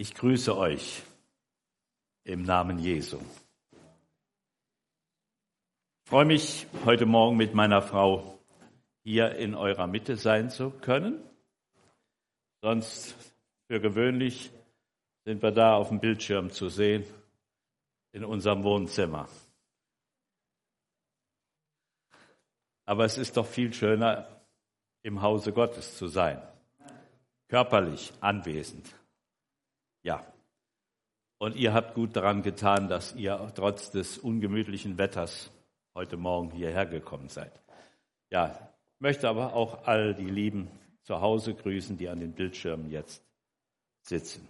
Ich grüße euch im Namen Jesu. Ich freue mich, heute Morgen mit meiner Frau hier in eurer Mitte sein zu können. Sonst für gewöhnlich sind wir da auf dem Bildschirm zu sehen in unserem Wohnzimmer. Aber es ist doch viel schöner, im Hause Gottes zu sein, körperlich anwesend. Ja. Und ihr habt gut daran getan, dass ihr trotz des ungemütlichen Wetters heute Morgen hierher gekommen seid. Ja, möchte aber auch all die Lieben zu Hause grüßen, die an den Bildschirmen jetzt sitzen.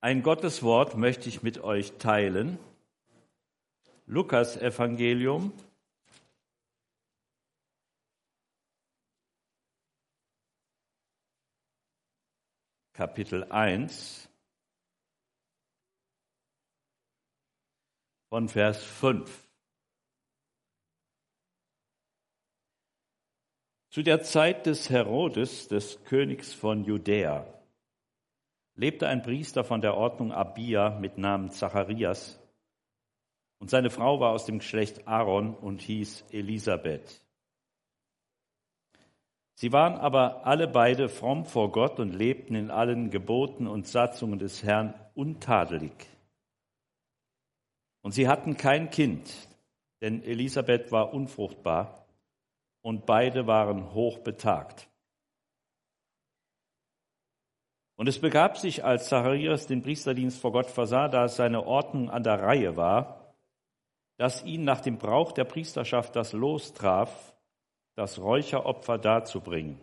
Ein Gotteswort möchte ich mit euch teilen. Lukas Evangelium, Kapitel 1 von Vers 5. Zu der Zeit des Herodes, des Königs von Judäa, lebte ein Priester von der Ordnung Abia mit Namen Zacharias, und seine Frau war aus dem Geschlecht Aaron und hieß Elisabeth. Sie waren aber alle beide fromm vor Gott und lebten in allen Geboten und Satzungen des Herrn untadelig. Und sie hatten kein Kind, denn Elisabeth war unfruchtbar und beide waren hochbetagt. Und es begab sich, als Zacharias den Priesterdienst vor Gott versah, da es seine Ordnung an der Reihe war, dass ihn nach dem Brauch der Priesterschaft das Los traf, das Räucheropfer darzubringen.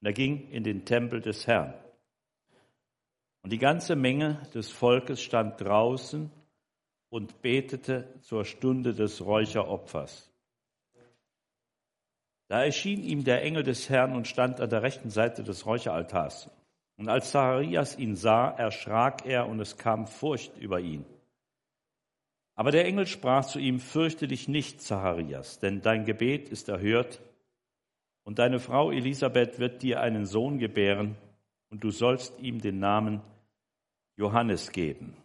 Und er ging in den Tempel des Herrn. Und die ganze Menge des Volkes stand draußen und betete zur Stunde des Räucheropfers. Da erschien ihm der Engel des Herrn und stand an der rechten Seite des Räucheraltars. Und als Zacharias ihn sah, erschrak er und es kam Furcht über ihn. Aber der Engel sprach zu ihm, fürchte dich nicht, Zacharias, denn dein Gebet ist erhört und deine Frau Elisabeth wird dir einen Sohn gebären, und du sollst ihm den Namen Johannes geben.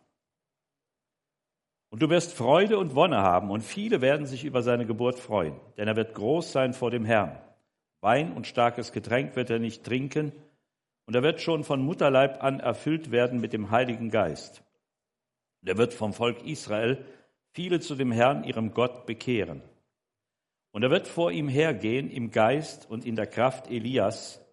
Und du wirst Freude und Wonne haben, und viele werden sich über seine Geburt freuen, denn er wird groß sein vor dem Herrn. Wein und starkes Getränk wird er nicht trinken, und er wird schon von Mutterleib an erfüllt werden mit dem Heiligen Geist. Und er wird vom Volk Israel viele zu dem Herrn, ihrem Gott, bekehren. Und er wird vor ihm hergehen im Geist und in der Kraft Elias,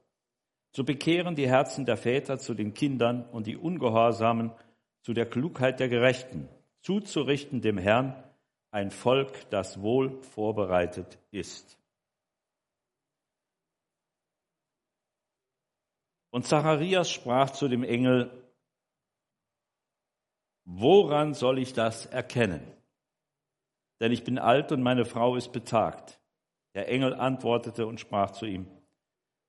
zu bekehren die Herzen der Väter zu den Kindern und die Ungehorsamen zu der Klugheit der Gerechten, zuzurichten dem Herrn ein Volk, das wohl vorbereitet ist. Und Zacharias sprach zu dem Engel, woran soll ich das erkennen? Denn ich bin alt und meine Frau ist betagt. Der Engel antwortete und sprach zu ihm,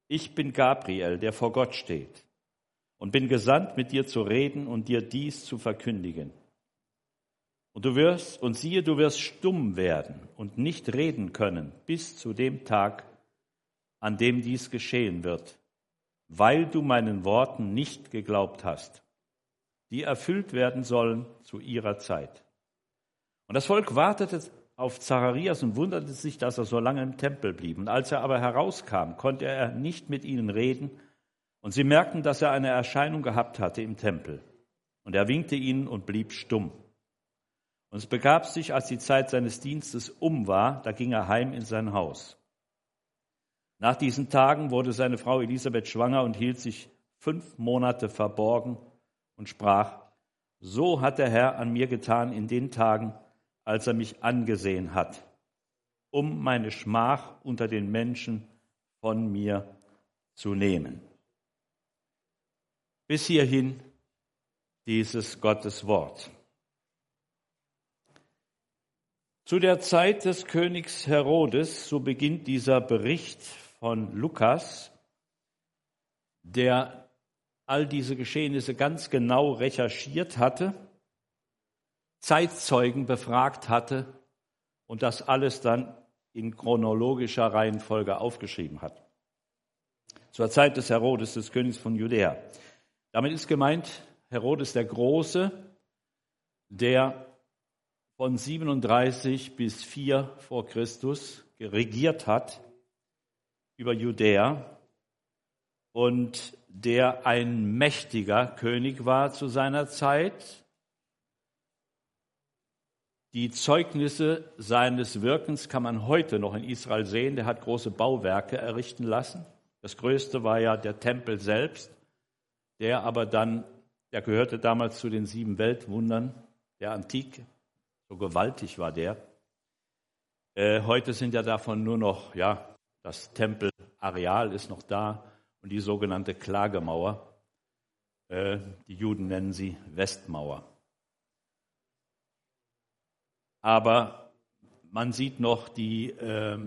ich bin Gabriel, der vor Gott steht, und bin gesandt, mit dir zu reden und dir dies zu verkündigen. Und du wirst, und siehe, du wirst stumm werden und nicht reden können bis zu dem Tag, an dem dies geschehen wird, weil du meinen Worten nicht geglaubt hast, die erfüllt werden sollen zu ihrer Zeit. Und das Volk wartete auf Zacharias und wunderte sich, dass er so lange im Tempel blieb. Und als er aber herauskam, konnte er nicht mit ihnen reden. Und sie merkten, dass er eine Erscheinung gehabt hatte im Tempel. Und er winkte ihnen und blieb stumm. Und es begab sich, als die Zeit seines Dienstes um war, da ging er heim in sein Haus. Nach diesen Tagen wurde seine Frau Elisabeth schwanger und hielt sich fünf Monate verborgen und sprach, so hat der Herr an mir getan in den Tagen, als er mich angesehen hat, um meine Schmach unter den Menschen von mir zu nehmen. Bis hierhin dieses Gottes Wort. Zu der Zeit des Königs Herodes, so beginnt dieser Bericht von Lukas, der all diese Geschehnisse ganz genau recherchiert hatte Zeitzeugen befragt hatte und das alles dann in chronologischer Reihenfolge aufgeschrieben hat. zur Zeit des Herodes, des Königs von Judäa. Damit ist gemeint Herodes der Große, der von 37 bis 4 vor Christus regiert hat über Judäa und der ein mächtiger König war zu seiner Zeit. Die Zeugnisse seines Wirkens kann man heute noch in Israel sehen. Der hat große Bauwerke errichten lassen. Das größte war ja der Tempel selbst, der aber dann, der gehörte damals zu den sieben Weltwundern der Antike. So gewaltig war der. Äh, heute sind ja davon nur noch, ja, das Tempelareal ist noch da und die sogenannte Klagemauer. Äh, die Juden nennen sie Westmauer. Aber man sieht noch die äh,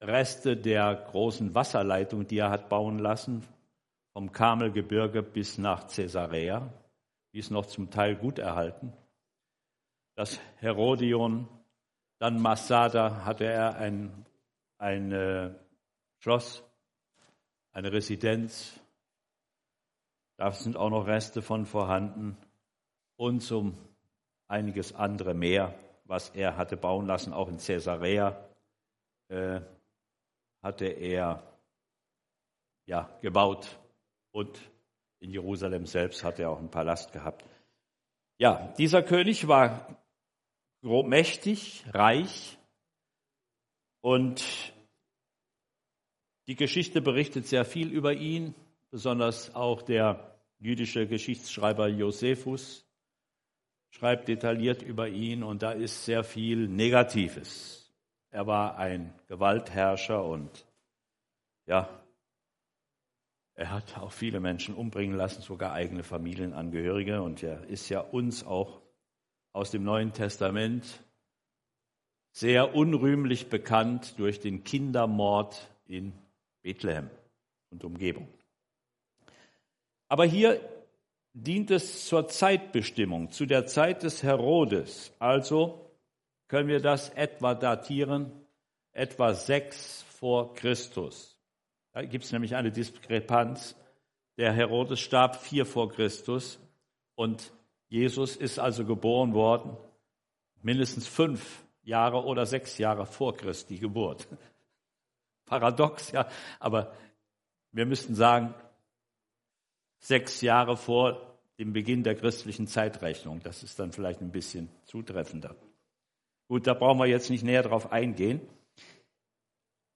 Reste der großen Wasserleitung, die er hat bauen lassen, vom Kamelgebirge bis nach Caesarea. Die ist noch zum Teil gut erhalten. Das Herodion, dann Masada hatte er ein, ein äh, Schloss eine Residenz. Da sind auch noch Reste von vorhanden und so einiges andere mehr, was er hatte bauen lassen, auch in Caesarea äh, hatte er ja gebaut. Und in Jerusalem selbst hat er auch einen Palast gehabt. Ja, dieser König war mächtig, reich. Und die Geschichte berichtet sehr viel über ihn, besonders auch der jüdische Geschichtsschreiber Josephus schreibt detailliert über ihn und da ist sehr viel Negatives. Er war ein Gewaltherrscher und ja, er hat auch viele Menschen umbringen lassen, sogar eigene Familienangehörige und er ist ja uns auch aus dem Neuen Testament sehr unrühmlich bekannt durch den Kindermord in Bethlehem und Umgebung. Aber hier dient es zur Zeitbestimmung, zu der Zeit des Herodes. Also können wir das etwa datieren, etwa sechs vor Christus. Da gibt es nämlich eine Diskrepanz. Der Herodes starb vier vor Christus und Jesus ist also geboren worden, mindestens fünf Jahre oder sechs Jahre vor Christi Geburt paradox, ja, aber wir müssten sagen, sechs Jahre vor dem Beginn der christlichen Zeitrechnung. Das ist dann vielleicht ein bisschen zutreffender. Gut, da brauchen wir jetzt nicht näher drauf eingehen.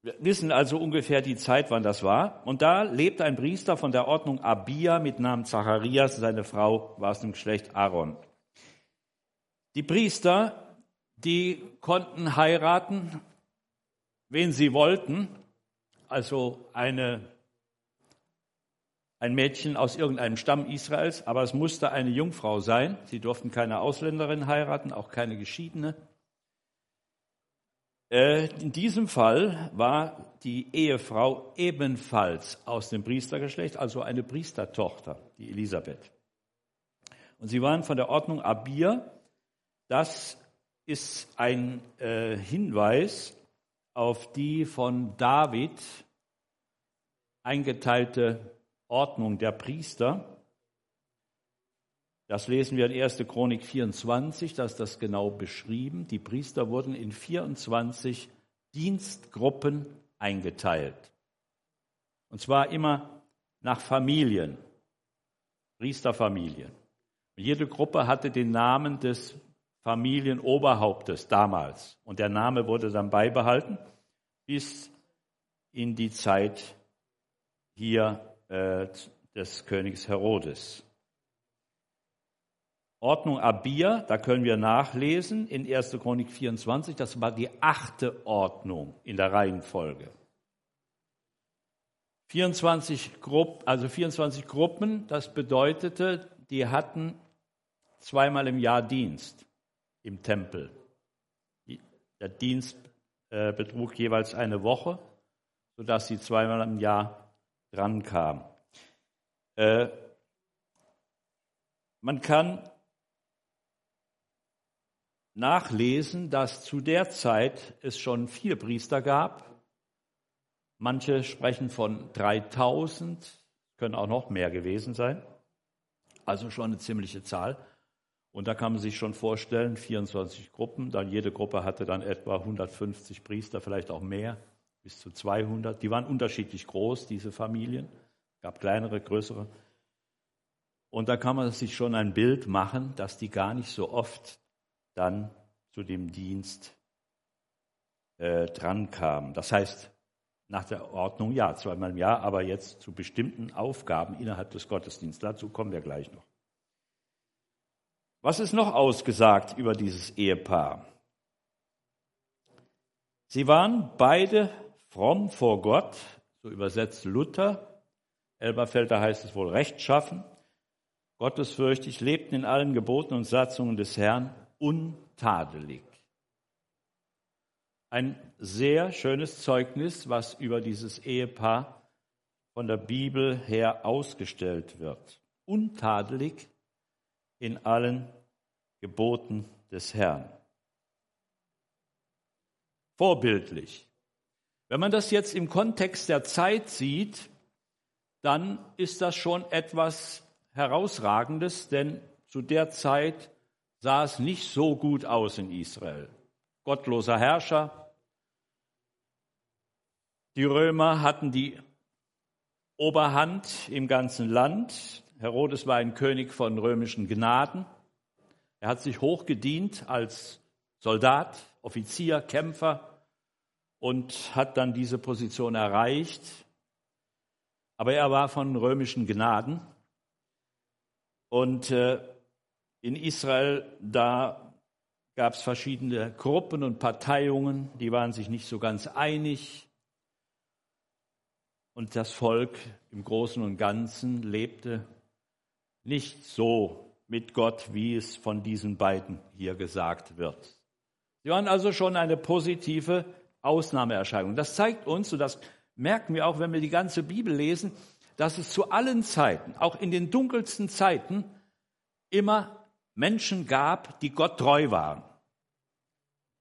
Wir wissen also ungefähr die Zeit, wann das war. Und da lebt ein Priester von der Ordnung Abia mit Namen Zacharias. Seine Frau war aus dem Geschlecht Aaron. Die Priester, die konnten heiraten, wen sie wollten also eine, ein Mädchen aus irgendeinem Stamm Israels, aber es musste eine Jungfrau sein. Sie durften keine Ausländerin heiraten, auch keine Geschiedene. Äh, in diesem Fall war die Ehefrau ebenfalls aus dem Priestergeschlecht, also eine Priestertochter, die Elisabeth. Und sie waren von der Ordnung Abir. Das ist ein äh, Hinweis auf die von David eingeteilte Ordnung der Priester. Das lesen wir in 1. Chronik 24, da ist das genau beschrieben. Die Priester wurden in 24 Dienstgruppen eingeteilt. Und zwar immer nach Familien, Priesterfamilien. Jede Gruppe hatte den Namen des Familienoberhauptes damals. Und der Name wurde dann beibehalten bis in die Zeit hier äh, des Königs Herodes. Ordnung Abia, da können wir nachlesen in 1. Chronik 24, das war die achte Ordnung in der Reihenfolge. 24 Gruppen, also 24 Gruppen, das bedeutete, die hatten zweimal im Jahr Dienst im Tempel. Der Dienst äh, betrug jeweils eine Woche, sodass sie zweimal im Jahr drankam. Äh, man kann nachlesen, dass zu der Zeit es schon vier Priester gab. Manche sprechen von 3000, können auch noch mehr gewesen sein. Also schon eine ziemliche Zahl. Und da kann man sich schon vorstellen, 24 Gruppen, dann jede Gruppe hatte dann etwa 150 Priester, vielleicht auch mehr, bis zu 200. Die waren unterschiedlich groß, diese Familien. Es gab kleinere, größere. Und da kann man sich schon ein Bild machen, dass die gar nicht so oft dann zu dem Dienst äh, drankamen. Das heißt, nach der Ordnung ja, zweimal im Jahr, aber jetzt zu bestimmten Aufgaben innerhalb des Gottesdienstes. Dazu kommen wir gleich noch. Was ist noch ausgesagt über dieses Ehepaar? Sie waren beide fromm vor Gott, so übersetzt Luther. Elberfelder heißt es wohl rechtschaffen, gottesfürchtig, lebten in allen Geboten und Satzungen des Herrn untadelig. Ein sehr schönes Zeugnis, was über dieses Ehepaar von der Bibel her ausgestellt wird. Untadelig in allen Geboten des Herrn. Vorbildlich. Wenn man das jetzt im Kontext der Zeit sieht, dann ist das schon etwas Herausragendes, denn zu der Zeit sah es nicht so gut aus in Israel. Gottloser Herrscher, die Römer hatten die Oberhand im ganzen Land. Herodes war ein König von römischen Gnaden. Er hat sich hochgedient als Soldat, Offizier, Kämpfer und hat dann diese Position erreicht. Aber er war von römischen Gnaden. Und äh, in Israel, da gab es verschiedene Gruppen und Parteiungen, die waren sich nicht so ganz einig. Und das Volk im Großen und Ganzen lebte nicht so mit Gott, wie es von diesen beiden hier gesagt wird. Sie waren also schon eine positive Ausnahmeerscheinung. Das zeigt uns, und das merken wir auch, wenn wir die ganze Bibel lesen, dass es zu allen Zeiten, auch in den dunkelsten Zeiten, immer Menschen gab, die Gott treu waren.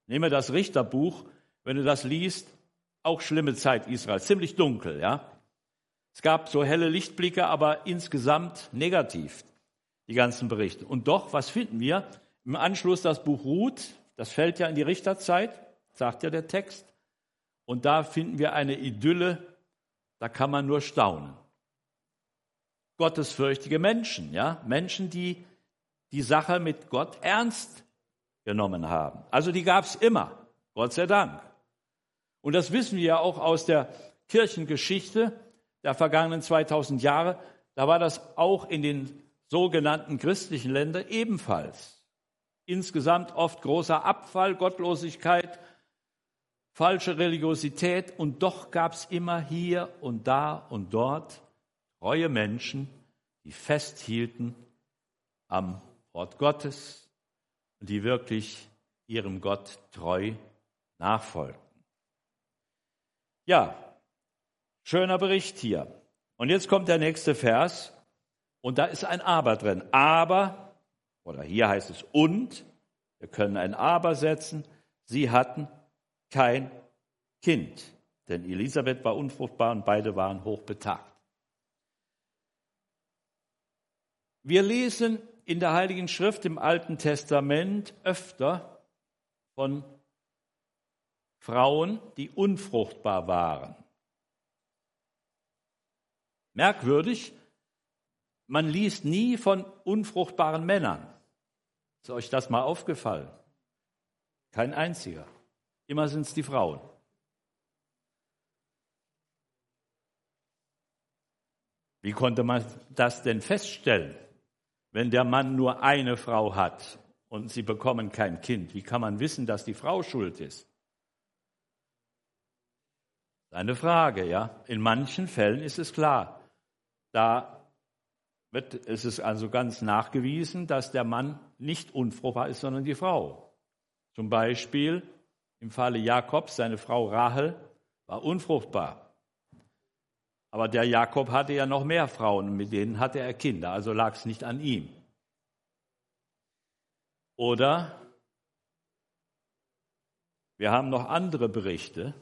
Nehmen wir das Richterbuch, wenn du das liest, auch schlimme Zeit Israels, ziemlich dunkel, ja. Es gab so helle Lichtblicke, aber insgesamt negativ, die ganzen Berichte. Und doch, was finden wir? Im Anschluss das Buch Ruth, das fällt ja in die Richterzeit, sagt ja der Text. Und da finden wir eine Idylle, da kann man nur staunen. Gottesfürchtige Menschen, ja, Menschen, die die Sache mit Gott ernst genommen haben. Also die gab es immer, Gott sei Dank. Und das wissen wir ja auch aus der Kirchengeschichte der vergangenen 2000 Jahre. Da war das auch in den sogenannten christlichen Ländern ebenfalls. Insgesamt oft großer Abfall, Gottlosigkeit, falsche Religiosität und doch gab es immer hier und da und dort treue Menschen, die festhielten am Wort Gottes und die wirklich ihrem Gott treu nachfolgten. Ja, schöner Bericht hier. Und jetzt kommt der nächste Vers und da ist ein Aber drin. Aber, oder hier heißt es und, wir können ein Aber setzen, sie hatten kein Kind, denn Elisabeth war unfruchtbar und beide waren hochbetagt. Wir lesen in der Heiligen Schrift im Alten Testament öfter von Frauen, die unfruchtbar waren. Merkwürdig, man liest nie von unfruchtbaren Männern. Ist euch das mal aufgefallen? Kein einziger. Immer sind es die Frauen. Wie konnte man das denn feststellen? Wenn der Mann nur eine Frau hat und sie bekommen kein Kind, wie kann man wissen, dass die Frau schuld ist? Eine Frage, ja. In manchen Fällen ist es klar. Da wird, ist es also ganz nachgewiesen, dass der Mann nicht unfruchtbar ist, sondern die Frau. Zum Beispiel im Falle Jakobs, seine Frau Rahel war unfruchtbar. Aber der Jakob hatte ja noch mehr Frauen, mit denen hatte er Kinder, also lag es nicht an ihm. Oder wir haben noch andere Berichte.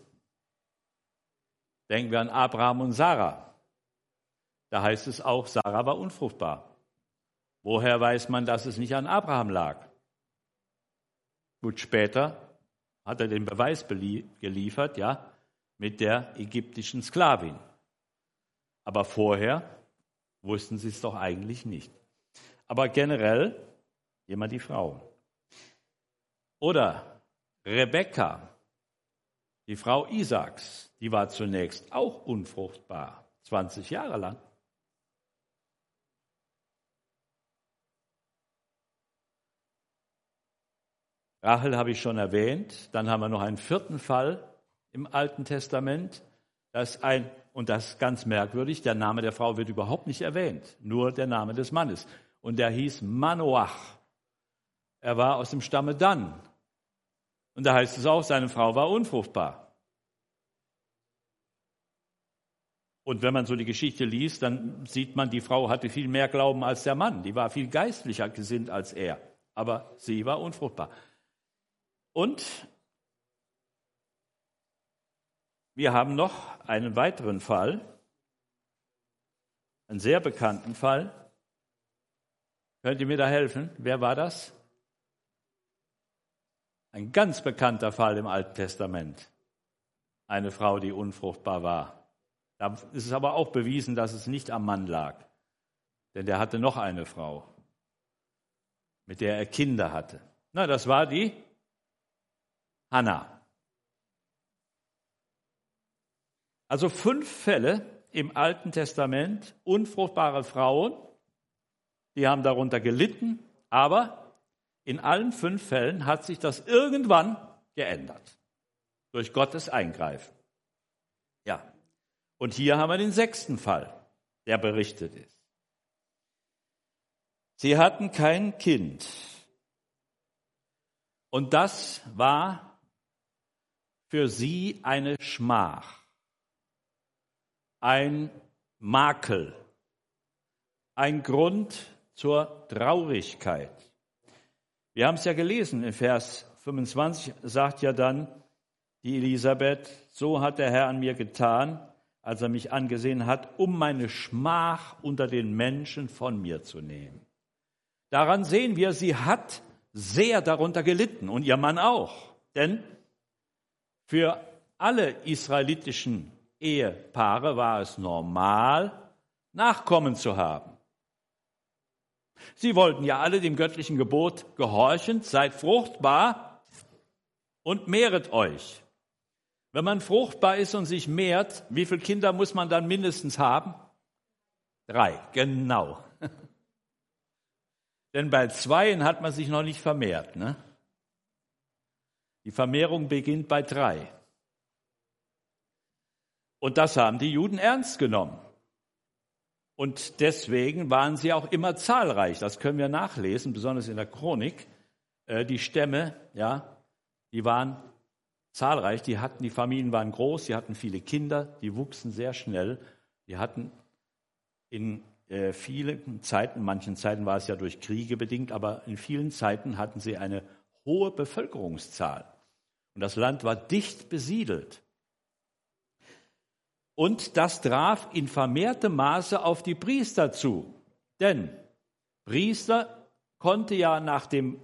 Denken wir an Abraham und Sarah. Da heißt es auch, Sarah war unfruchtbar. Woher weiß man, dass es nicht an Abraham lag? Gut, später hat er den Beweis geliefert, ja, mit der ägyptischen Sklavin. Aber vorher wussten sie es doch eigentlich nicht. Aber generell immer die Frauen. Oder Rebekka, die Frau Isaaks, die war zunächst auch unfruchtbar, 20 Jahre lang. Rachel habe ich schon erwähnt. Dann haben wir noch einen vierten Fall im Alten Testament. Das ein, und das ist ganz merkwürdig, der Name der Frau wird überhaupt nicht erwähnt, nur der Name des Mannes. Und der hieß Manoach. Er war aus dem Stamme Dan. Und da heißt es auch, seine Frau war unfruchtbar. Und wenn man so die Geschichte liest, dann sieht man, die Frau hatte viel mehr Glauben als der Mann. Die war viel geistlicher gesinnt als er. Aber sie war unfruchtbar. Und wir haben noch einen weiteren Fall, einen sehr bekannten Fall. Könnt ihr mir da helfen? Wer war das? Ein ganz bekannter Fall im Alten Testament. Eine Frau, die unfruchtbar war. Da ist es aber auch bewiesen, dass es nicht am Mann lag. Denn der hatte noch eine Frau, mit der er Kinder hatte. Na, das war die Hannah. Also fünf Fälle im Alten Testament, unfruchtbare Frauen, die haben darunter gelitten, aber in allen fünf Fällen hat sich das irgendwann geändert. Durch Gottes Eingreifen. Ja. Und hier haben wir den sechsten Fall, der berichtet ist. Sie hatten kein Kind. Und das war für sie eine Schmach, ein Makel, ein Grund zur Traurigkeit. Wir haben es ja gelesen, in Vers 25 sagt ja dann die Elisabeth, so hat der Herr an mir getan, als er mich angesehen hat, um meine Schmach unter den Menschen von mir zu nehmen. Daran sehen wir, sie hat sehr darunter gelitten und ihr Mann auch. Denn für alle israelitischen Ehepaare war es normal, Nachkommen zu haben. Sie wollten ja alle dem göttlichen Gebot gehorchen, seid fruchtbar und mehret euch. Wenn man fruchtbar ist und sich mehrt, wie viele Kinder muss man dann mindestens haben? Drei, genau. Denn bei zweien hat man sich noch nicht vermehrt. Ne? Die Vermehrung beginnt bei drei. Und das haben die Juden ernst genommen. Und deswegen waren sie auch immer zahlreich. Das können wir nachlesen, besonders in der Chronik. Äh, die Stämme, ja, die waren zahlreich. Die hatten, die Familien waren groß, sie hatten viele Kinder, die wuchsen sehr schnell. Die hatten in äh, vielen Zeiten, manchen Zeiten war es ja durch Kriege bedingt, aber in vielen Zeiten hatten sie eine hohe Bevölkerungszahl. Und das Land war dicht besiedelt. Und das traf in vermehrtem Maße auf die Priester zu. Denn Priester konnte ja nach dem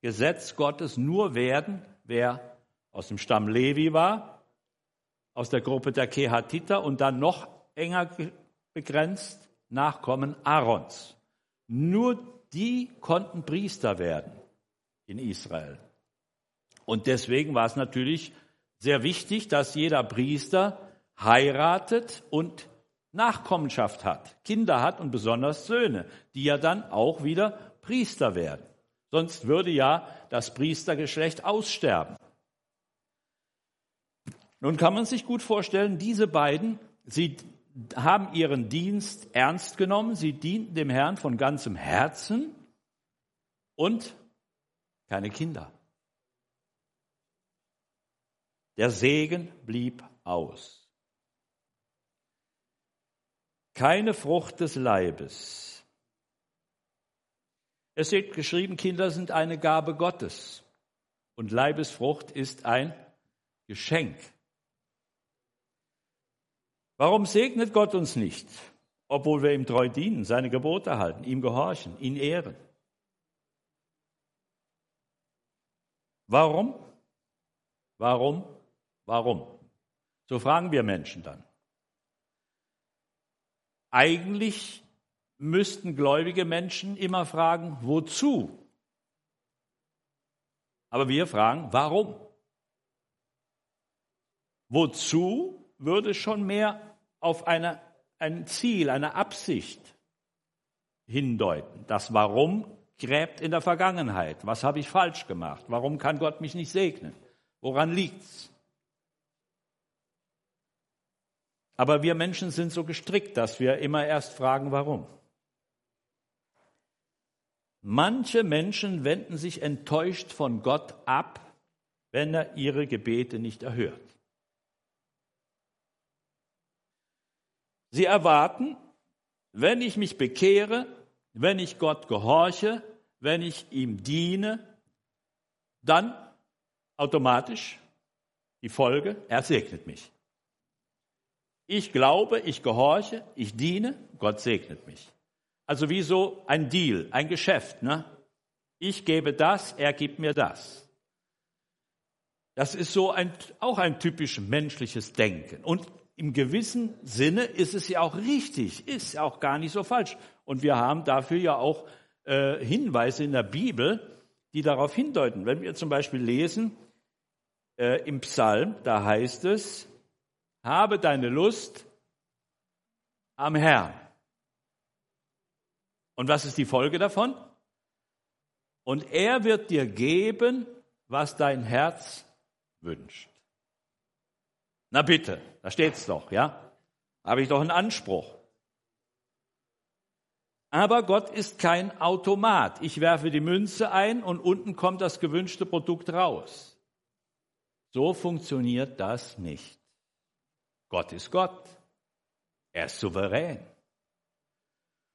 Gesetz Gottes nur werden, wer aus dem Stamm Levi war, aus der Gruppe der Kehatiter und dann noch enger begrenzt Nachkommen Aarons. Nur die konnten Priester werden in Israel. Und deswegen war es natürlich sehr wichtig, dass jeder Priester heiratet und Nachkommenschaft hat, Kinder hat und besonders Söhne, die ja dann auch wieder Priester werden. Sonst würde ja das Priestergeschlecht aussterben. Nun kann man sich gut vorstellen, diese beiden, sie haben ihren Dienst ernst genommen, sie dienten dem Herrn von ganzem Herzen und keine Kinder. Der Segen blieb aus. Keine Frucht des Leibes. Es steht geschrieben, Kinder sind eine Gabe Gottes und Leibesfrucht ist ein Geschenk. Warum segnet Gott uns nicht, obwohl wir ihm treu dienen, seine Gebote halten, ihm gehorchen, ihn ehren? Warum? Warum? Warum? So fragen wir Menschen dann. Eigentlich müssten gläubige Menschen immer fragen, wozu? Aber wir fragen, warum? Wozu würde schon mehr auf eine, ein Ziel, eine Absicht hindeuten. Das Warum gräbt in der Vergangenheit. Was habe ich falsch gemacht? Warum kann Gott mich nicht segnen? Woran liegt's? Aber wir Menschen sind so gestrickt, dass wir immer erst fragen, warum. Manche Menschen wenden sich enttäuscht von Gott ab, wenn er ihre Gebete nicht erhört. Sie erwarten, wenn ich mich bekehre, wenn ich Gott gehorche, wenn ich ihm diene, dann automatisch die Folge, er segnet mich. Ich glaube, ich gehorche, ich diene, Gott segnet mich. Also wie so ein Deal, ein Geschäft. Ne? Ich gebe das, er gibt mir das. Das ist so ein, auch ein typisch menschliches Denken. Und im gewissen Sinne ist es ja auch richtig, ist ja auch gar nicht so falsch. Und wir haben dafür ja auch äh, Hinweise in der Bibel, die darauf hindeuten. Wenn wir zum Beispiel lesen äh, im Psalm, da heißt es, habe deine Lust am Herrn. Und was ist die Folge davon? Und er wird dir geben, was dein Herz wünscht. Na bitte, da steht's doch, ja? Habe ich doch einen Anspruch. Aber Gott ist kein Automat. Ich werfe die Münze ein und unten kommt das gewünschte Produkt raus. So funktioniert das nicht. Gott ist Gott. Er ist souverän.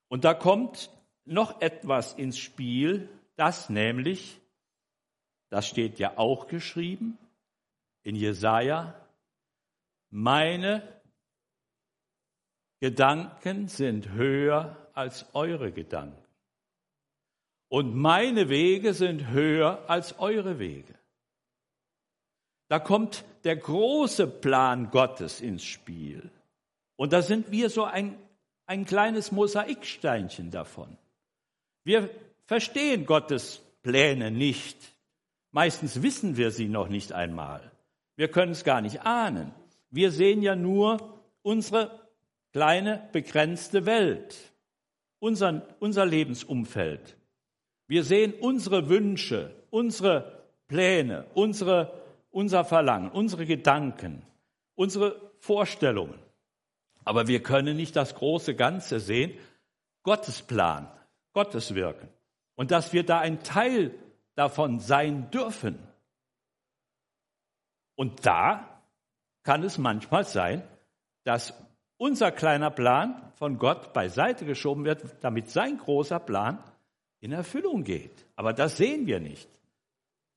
Und da kommt noch etwas ins Spiel, das nämlich, das steht ja auch geschrieben in Jesaja, meine Gedanken sind höher als eure Gedanken. Und meine Wege sind höher als eure Wege. Da kommt der große Plan Gottes ins Spiel. Und da sind wir so ein, ein kleines Mosaiksteinchen davon. Wir verstehen Gottes Pläne nicht. Meistens wissen wir sie noch nicht einmal. Wir können es gar nicht ahnen. Wir sehen ja nur unsere kleine, begrenzte Welt, unser, unser Lebensumfeld. Wir sehen unsere Wünsche, unsere Pläne, unsere unser Verlangen, unsere Gedanken, unsere Vorstellungen. Aber wir können nicht das große Ganze sehen, Gottes Plan, Gottes Wirken. Und dass wir da ein Teil davon sein dürfen. Und da kann es manchmal sein, dass unser kleiner Plan von Gott beiseite geschoben wird, damit sein großer Plan in Erfüllung geht. Aber das sehen wir nicht.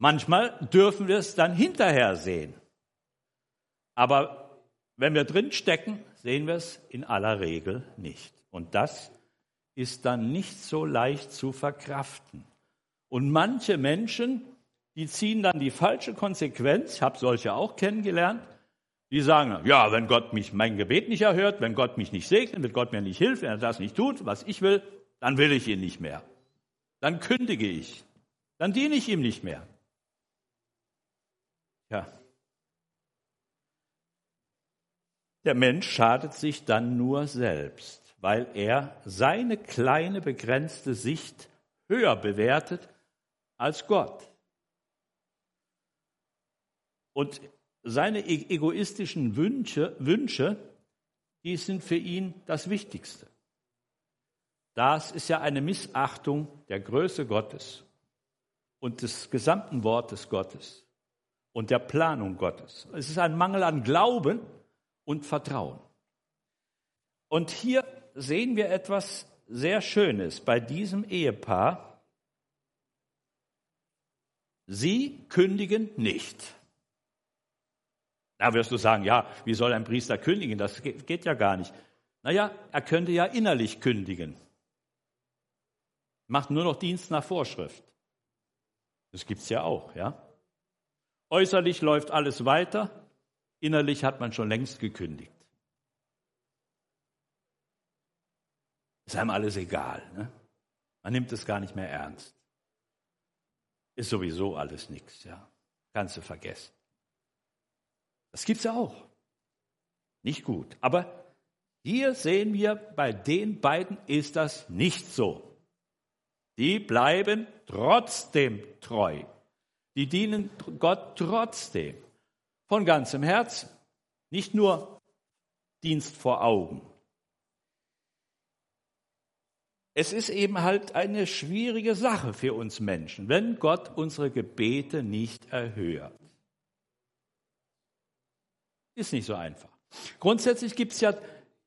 Manchmal dürfen wir es dann hinterher sehen. Aber wenn wir drin stecken, sehen wir es in aller Regel nicht. Und das ist dann nicht so leicht zu verkraften. Und manche Menschen, die ziehen dann die falsche Konsequenz, ich habe solche auch kennengelernt, die sagen, ja, wenn Gott mich mein Gebet nicht erhört, wenn Gott mich nicht segnet, wenn Gott mir nicht hilft, wenn er das nicht tut, was ich will, dann will ich ihn nicht mehr. Dann kündige ich. Dann diene ich ihm nicht mehr. Ja. Der Mensch schadet sich dann nur selbst, weil er seine kleine begrenzte Sicht höher bewertet als Gott. Und seine e-, egoistischen Wünsche, Wünsche, die sind für ihn das Wichtigste. Das ist ja eine Missachtung der Größe Gottes und des gesamten Wortes Gottes und der Planung Gottes. Es ist ein Mangel an Glauben und Vertrauen. Und hier sehen wir etwas sehr Schönes bei diesem Ehepaar. Sie kündigen nicht. Ja, wirst du sagen, ja, wie soll ein Priester kündigen? Das geht ja gar nicht. Naja, er könnte ja innerlich kündigen. Macht nur noch Dienst nach Vorschrift. Das gibt's ja auch, ja. Äußerlich läuft alles weiter, innerlich hat man schon längst gekündigt. Ist einem alles egal. Ne? Man nimmt es gar nicht mehr ernst. Ist sowieso alles nichts, ja. Kannst du vergessen. Das gibt's ja auch. Nicht gut. Aber hier sehen wir, bei den beiden ist das nicht so. Die bleiben trotzdem treu. Die dienen Gott trotzdem. Von ganzem Herzen. Nicht nur Dienst vor Augen. Es ist eben halt eine schwierige Sache für uns Menschen, wenn Gott unsere Gebete nicht erhört. Ist nicht so einfach. Grundsätzlich gibt es ja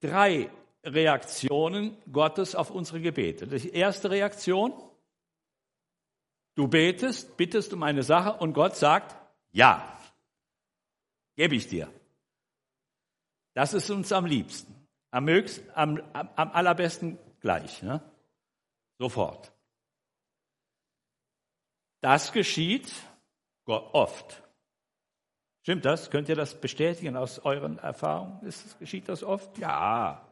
drei Reaktionen Gottes auf unsere Gebete. Die erste Reaktion, du betest, bittest um eine Sache und Gott sagt, ja, gebe ich dir. Das ist uns am liebsten, am, höchsten, am, am, am allerbesten gleich. Ne? Sofort. Das geschieht oft. Stimmt das? Könnt ihr das bestätigen aus euren Erfahrungen? Ist, geschieht das oft? Ja.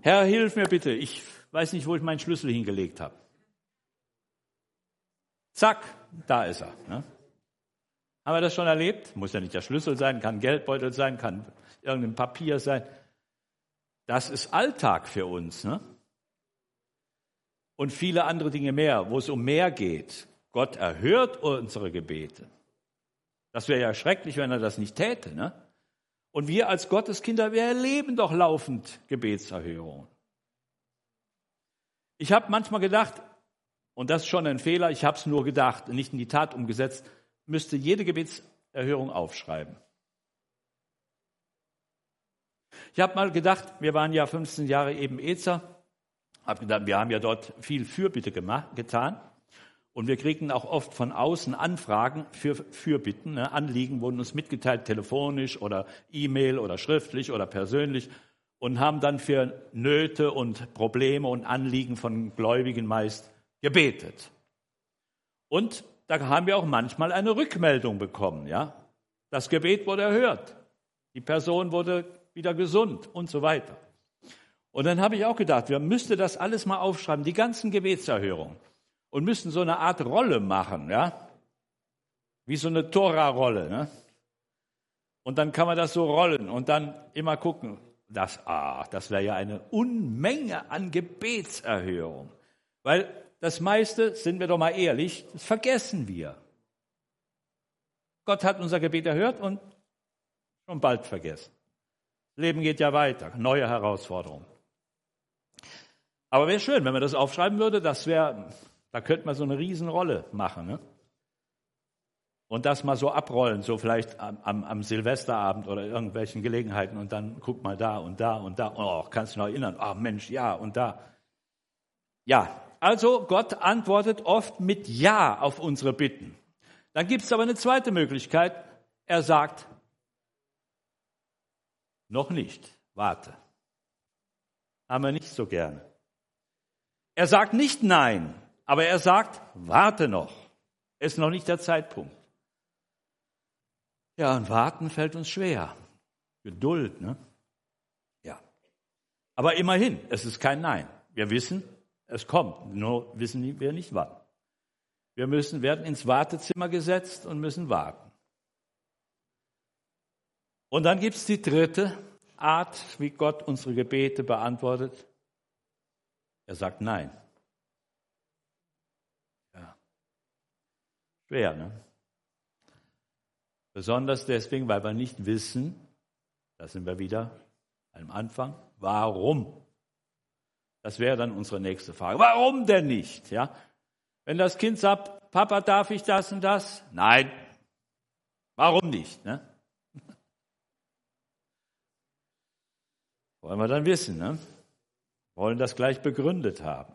Herr, hilf mir bitte. Ich weiß nicht, wo ich meinen Schlüssel hingelegt habe. Zack, da ist er. Ne? Haben wir das schon erlebt? Muss ja nicht der Schlüssel sein, kann Geldbeutel sein, kann irgendein Papier sein. Das ist Alltag für uns. Ne? und viele andere Dinge mehr, wo es um mehr geht. Gott erhört unsere Gebete. Das wäre ja schrecklich, wenn er das nicht täte. Ne? Und wir als Gotteskinder, wir erleben doch laufend Gebetserhörungen. Ich habe manchmal gedacht, und das ist schon ein Fehler, ich habe es nur gedacht, nicht in die Tat umgesetzt, müsste jede Gebetserhörung aufschreiben. Ich habe mal gedacht, wir waren ja 15 Jahre eben EZA, habe gedacht, wir haben ja dort viel Fürbitte gemacht, getan. Und wir kriegen auch oft von außen Anfragen für Fürbitten. Ne? Anliegen wurden uns mitgeteilt, telefonisch oder E-Mail oder schriftlich oder persönlich. Und haben dann für Nöte und Probleme und Anliegen von Gläubigen meist gebetet. Und da haben wir auch manchmal eine Rückmeldung bekommen. Ja? Das Gebet wurde erhört. Die Person wurde wieder gesund und so weiter. Und dann habe ich auch gedacht, wir müssten das alles mal aufschreiben, die ganzen Gebetserhörungen. Und müssten so eine Art Rolle machen, ja? Wie so eine Tora-Rolle, ne? Und dann kann man das so rollen und dann immer gucken. Das, ah, das wäre ja eine Unmenge an Gebetserhörung. Weil das meiste, sind wir doch mal ehrlich, das vergessen wir. Gott hat unser Gebet erhört und schon bald vergessen. Leben geht ja weiter, neue Herausforderungen. Aber wäre schön, wenn man das aufschreiben würde, das wäre, da könnte man so eine Riesenrolle machen. Ne? Und das mal so abrollen, so vielleicht am, am, am, Silvesterabend oder irgendwelchen Gelegenheiten und dann guck mal da und da und da. Oh, kannst du noch erinnern? Oh, Mensch, ja und da. Ja, also Gott antwortet oft mit Ja auf unsere Bitten. Dann gibt es aber eine zweite Möglichkeit. Er sagt, noch nicht, warte. Haben wir nicht so gerne. Er sagt nicht nein, aber er sagt, warte noch. Ist noch nicht der Zeitpunkt. Ja, und warten fällt uns schwer. Geduld, ne? Ja. Aber immerhin, es ist kein Nein. Wir wissen, es kommt, nur wissen wir nicht wann. Wir müssen, werden ins Wartezimmer gesetzt und müssen warten. Und dann gibt es die dritte Art, wie Gott unsere Gebete beantwortet. Er sagt nein. Ja. Schwer, ne? Besonders deswegen, weil wir nicht wissen, da sind wir wieder am Anfang, warum? Das wäre dann unsere nächste Frage. Warum denn nicht? Ja? Wenn das Kind sagt, Papa, darf ich das und das? Nein. Warum nicht? Ne? Wollen wir dann wissen. Ne? wollen das gleich begründet haben.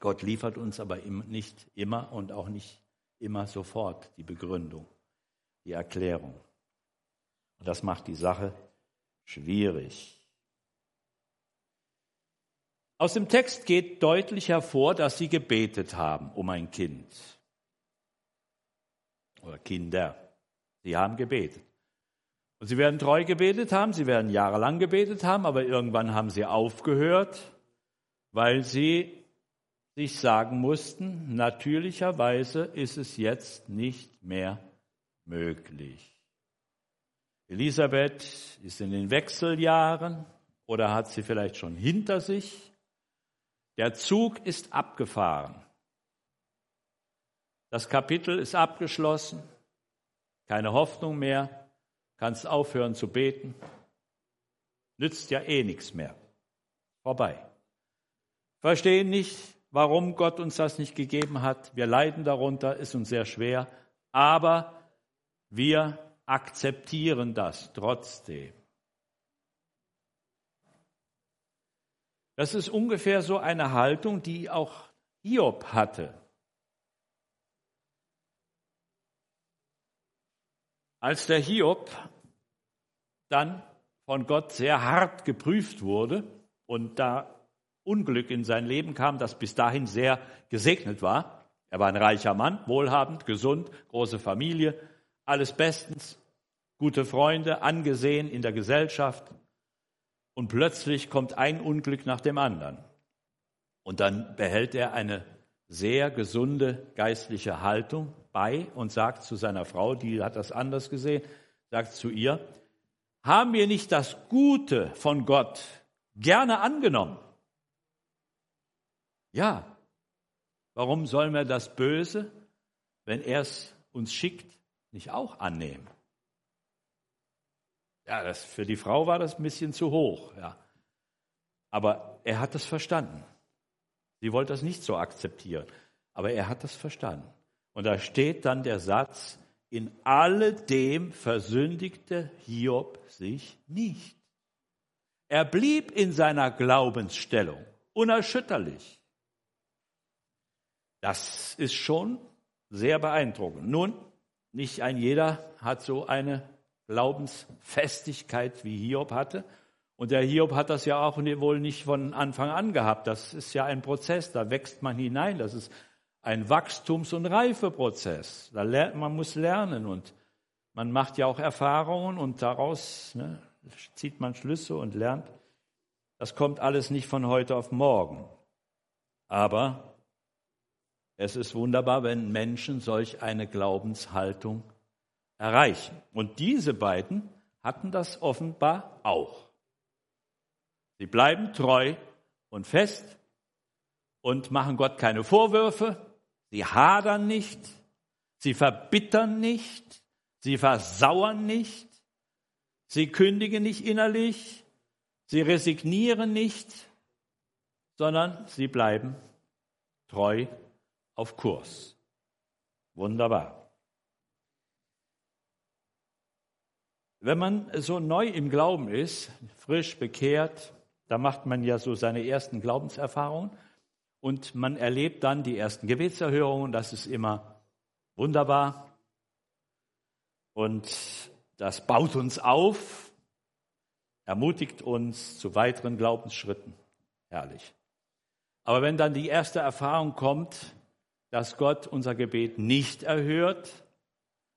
Gott liefert uns aber nicht immer und auch nicht immer sofort die Begründung. die Erklärung. Und das macht die Sache schwierig. Aus dem Text geht deutlich hervor, dass sie gebetet haben um ein Kind. Oder Kinder. Sie haben gebetet. Und sie werden treu gebetet haben, sie werden jahrelang gebetet haben, aber irgendwann haben sie aufgehört, weil sie sich sagen mussten, natürlicherweise ist es jetzt nicht mehr möglich. Elisabeth ist in den Wechseljahren oder hat sie vielleicht schon hinter sich. Der Zug ist abgefahren. Das Kapitel ist abgeschlossen. Keine Hoffnung mehr. Kannst aufhören zu beten. Nützt ja eh nichts mehr. Vorbei. Verstehen nicht, warum Gott uns das nicht gegeben hat. Wir leiden darunter, ist uns sehr schwer. Aber wir akzeptieren das trotzdem. Das ist ungefähr so eine Haltung, die auch Hiob hatte. Als der Hiob dann von Gott sehr hart geprüft wurde und da Unglück in sein Leben kam, das bis dahin sehr gesegnet war. Er war ein reicher Mann, wohlhabend, gesund, große Familie, alles bestens, gute Freunde, angesehen in der Gesellschaft. Und plötzlich kommt ein Unglück nach dem anderen. Und dann behält er eine sehr gesunde geistliche Haltung bei und sagt zu seiner Frau, die hat das anders gesehen, sagt zu ihr, haben wir nicht das Gute von Gott gerne angenommen? Ja. Warum sollen wir das Böse, wenn er es uns schickt, nicht auch annehmen? Ja, das, für die Frau war das ein bisschen zu hoch. Ja. Aber er hat das verstanden. Sie wollte das nicht so akzeptieren. Aber er hat das verstanden. Und da steht dann der Satz, in alledem versündigte Hiob sich nicht. Er blieb in seiner Glaubensstellung unerschütterlich. Das ist schon sehr beeindruckend. Nun, nicht ein jeder hat so eine Glaubensfestigkeit wie Hiob hatte. Und der Hiob hat das ja auch wohl nicht von Anfang an gehabt. Das ist ja ein Prozess, da wächst man hinein. Das ist ein Wachstums- und Reifeprozess. Da lernt, man muss lernen und man macht ja auch Erfahrungen und daraus ne, zieht man Schlüsse und lernt. Das kommt alles nicht von heute auf morgen. Aber es ist wunderbar, wenn Menschen solch eine Glaubenshaltung erreichen. Und diese beiden hatten das offenbar auch. Sie bleiben treu und fest und machen Gott keine Vorwürfe. Sie hadern nicht. Sie verbittern nicht. Sie versauern nicht. Sie kündigen nicht innerlich. Sie resignieren nicht, sondern sie bleiben treu auf Kurs. Wunderbar. Wenn man so neu im Glauben ist, frisch bekehrt, da macht man ja so seine ersten Glaubenserfahrungen und man erlebt dann die ersten Gebetserhörungen. Das ist immer wunderbar. Und das baut uns auf, ermutigt uns zu weiteren Glaubensschritten. Herrlich. Aber wenn dann die erste Erfahrung kommt, dass Gott unser Gebet nicht erhört,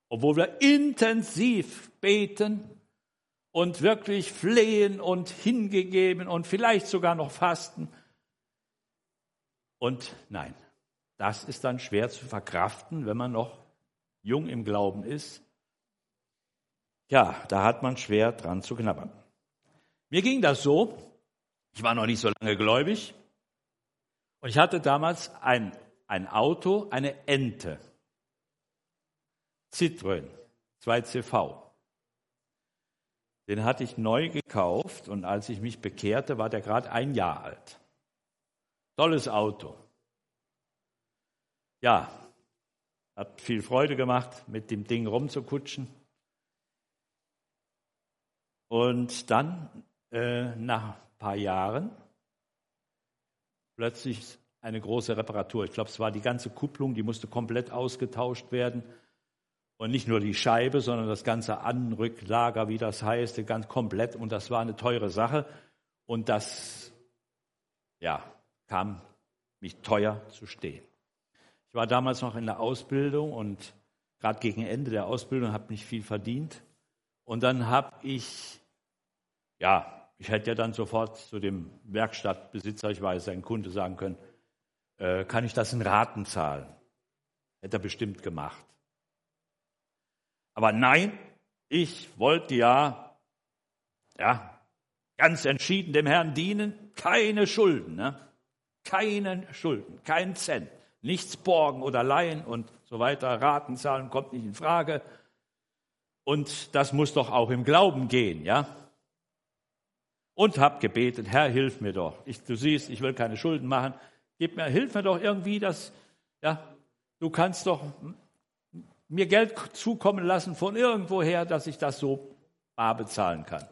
obwohl wir intensiv beten und wirklich flehen und hingegeben und vielleicht sogar noch fasten. Und nein, das ist dann schwer zu verkraften, wenn man noch jung im Glauben ist. Ja, da hat man schwer dran zu knabbern. Mir ging das so, ich war noch nicht so lange gläubig und ich hatte damals ein, ein Auto, eine Ente. Citroën 2CV. Den hatte ich neu gekauft und als ich mich bekehrte, war der gerade ein Jahr alt. Tolles Auto. Ja, hat viel Freude gemacht, mit dem Ding rumzukutschen. Und dann, äh, nach ein paar Jahren, plötzlich eine große Reparatur. Ich glaube, es war die ganze Kupplung, die musste komplett ausgetauscht werden. Und nicht nur die Scheibe, sondern das ganze Anrücklager, wie das heißt, ganz komplett. Und das war eine teure Sache. Und das, ja, kam mich teuer zu stehen. Ich war damals noch in der Ausbildung und gerade gegen Ende der Ausbildung habe nicht viel verdient. Und dann habe ich, ja, ich hätte ja dann sofort zu dem Werkstattbesitzer, ich weiß, sein Kunde, sagen können, äh, kann ich das in Raten zahlen? Hätte er bestimmt gemacht. Aber nein, ich wollte ja, ja, ganz entschieden dem Herrn dienen, keine Schulden, ne? keine Schulden, kein Cent, nichts borgen oder leihen und so weiter, Raten zahlen kommt nicht in Frage. Und das muss doch auch im Glauben gehen, ja? Und hab gebetet, Herr, hilf mir doch. Ich, du siehst, ich will keine Schulden machen. Gib mir, hilf mir doch irgendwie, dass, ja, du kannst doch mir Geld zukommen lassen von irgendwoher, dass ich das so bar bezahlen kann.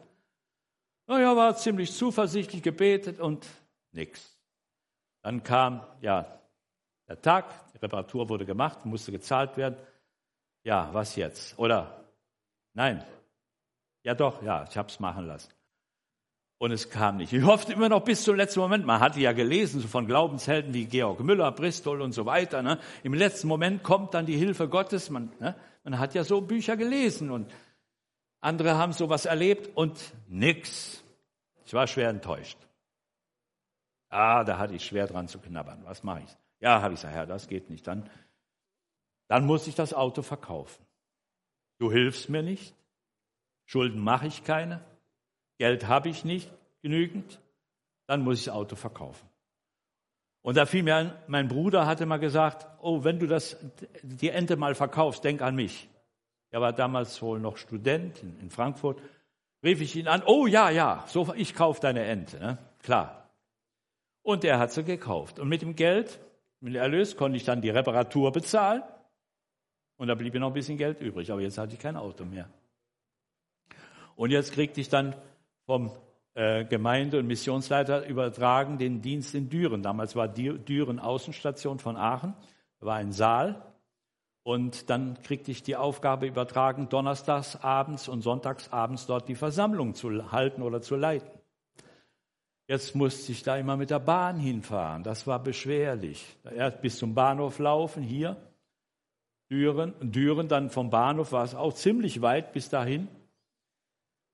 Naja, war ziemlich zuversichtlich gebetet und nichts. Dann kam, ja, der Tag, die Reparatur wurde gemacht, musste gezahlt werden. Ja, was jetzt? Oder nein. Ja doch, ja, ich habe es machen lassen. Und es kam nicht. Ich hoffte immer noch bis zum letzten Moment. Man hatte ja gelesen so von Glaubenshelden wie Georg Müller, Bristol und so weiter. Ne? Im letzten Moment kommt dann die Hilfe Gottes. Man, ne? man hat ja so Bücher gelesen und andere haben sowas erlebt und nix. Ich war schwer enttäuscht. Ah, da hatte ich schwer dran zu knabbern. Was mache ich? Ja, habe ich gesagt, Herr, das geht nicht. Dann, dann muss ich das Auto verkaufen. Du hilfst mir nicht. Schulden mache ich keine. Geld habe ich nicht genügend, dann muss ich das Auto verkaufen. Und da fiel mir ein, mein Bruder hatte mal gesagt, oh, wenn du das, die Ente mal verkaufst, denk an mich. Er war damals wohl noch Student in, in Frankfurt. Rief ich ihn an, oh ja, ja, so, ich kaufe deine Ente, ne? klar. Und er hat sie gekauft. Und mit dem Geld, mit dem Erlös, konnte ich dann die Reparatur bezahlen. Und da blieb mir noch ein bisschen Geld übrig. Aber jetzt hatte ich kein Auto mehr. Und jetzt kriegte ich dann vom äh, Gemeinde- und Missionsleiter übertragen den Dienst in Düren. Damals war Düren Außenstation von Aachen, war ein Saal. Und dann kriegte ich die Aufgabe übertragen, donnerstags abends und sonntags abends dort die Versammlung zu halten oder zu leiten. Jetzt musste ich da immer mit der Bahn hinfahren. Das war beschwerlich. Erst bis zum Bahnhof laufen, hier, Düren, Düren, dann vom Bahnhof war es auch ziemlich weit bis dahin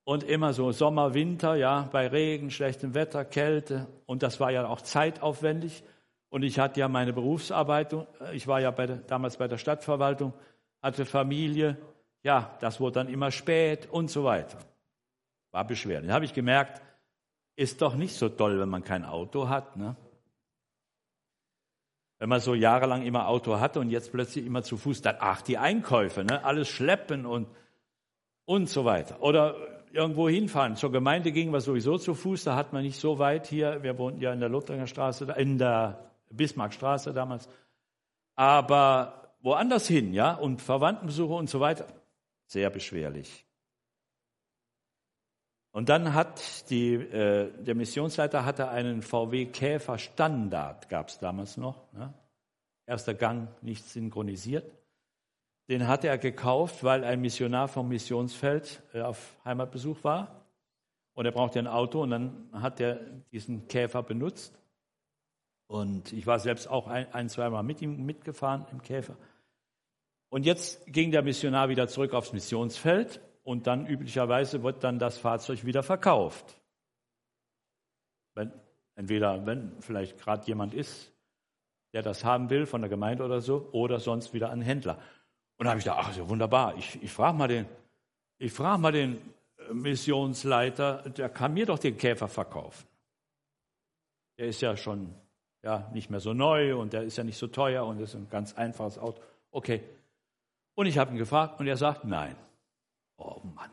und immer so Sommer, Winter, ja, bei Regen, schlechtem Wetter, Kälte. Und das war ja auch zeitaufwendig. Und ich hatte ja meine Berufsarbeit, ich war ja bei der, damals bei der Stadtverwaltung, hatte Familie. Ja, das wurde dann immer spät und so weiter. War beschwerlich. Dann habe ich gemerkt, ist doch nicht so toll, wenn man kein Auto hat. Ne? Wenn man so jahrelang immer Auto hatte und jetzt plötzlich immer zu Fuß, dann, ach, die Einkäufe, ne? alles schleppen und, und so weiter. Oder irgendwo hinfahren. Zur Gemeinde gingen wir sowieso zu Fuß, da hat man nicht so weit hier. Wir wohnten ja in der Lothringer Straße, in der Bismarckstraße damals. Aber woanders hin, ja, und Verwandtenbesuche und so weiter, sehr beschwerlich. Und dann hat die, äh, der Missionsleiter hatte einen VW Käfer Standard, gab es damals noch. Ne? Erster Gang nicht synchronisiert. Den hatte er gekauft, weil ein Missionar vom Missionsfeld äh, auf Heimatbesuch war. Und er brauchte ein Auto und dann hat er diesen Käfer benutzt. Und ich war selbst auch ein, ein zweimal mit ihm mitgefahren im Käfer. Und jetzt ging der Missionar wieder zurück aufs Missionsfeld und dann üblicherweise wird dann das Fahrzeug wieder verkauft. Wenn, entweder wenn vielleicht gerade jemand ist, der das haben will von der Gemeinde oder so, oder sonst wieder ein Händler. Und da habe ich gedacht, ach, ist ja wunderbar. Ich, ich frage mal, den, frag mal den äh, Missionsleiter, der kann mir doch den Käfer verkaufen. Der ist ja schon ja, nicht mehr so neu und der ist ja nicht so teuer und ist ein ganz einfaches Auto. Okay. Und ich habe ihn gefragt und er sagt nein. Oh Mann.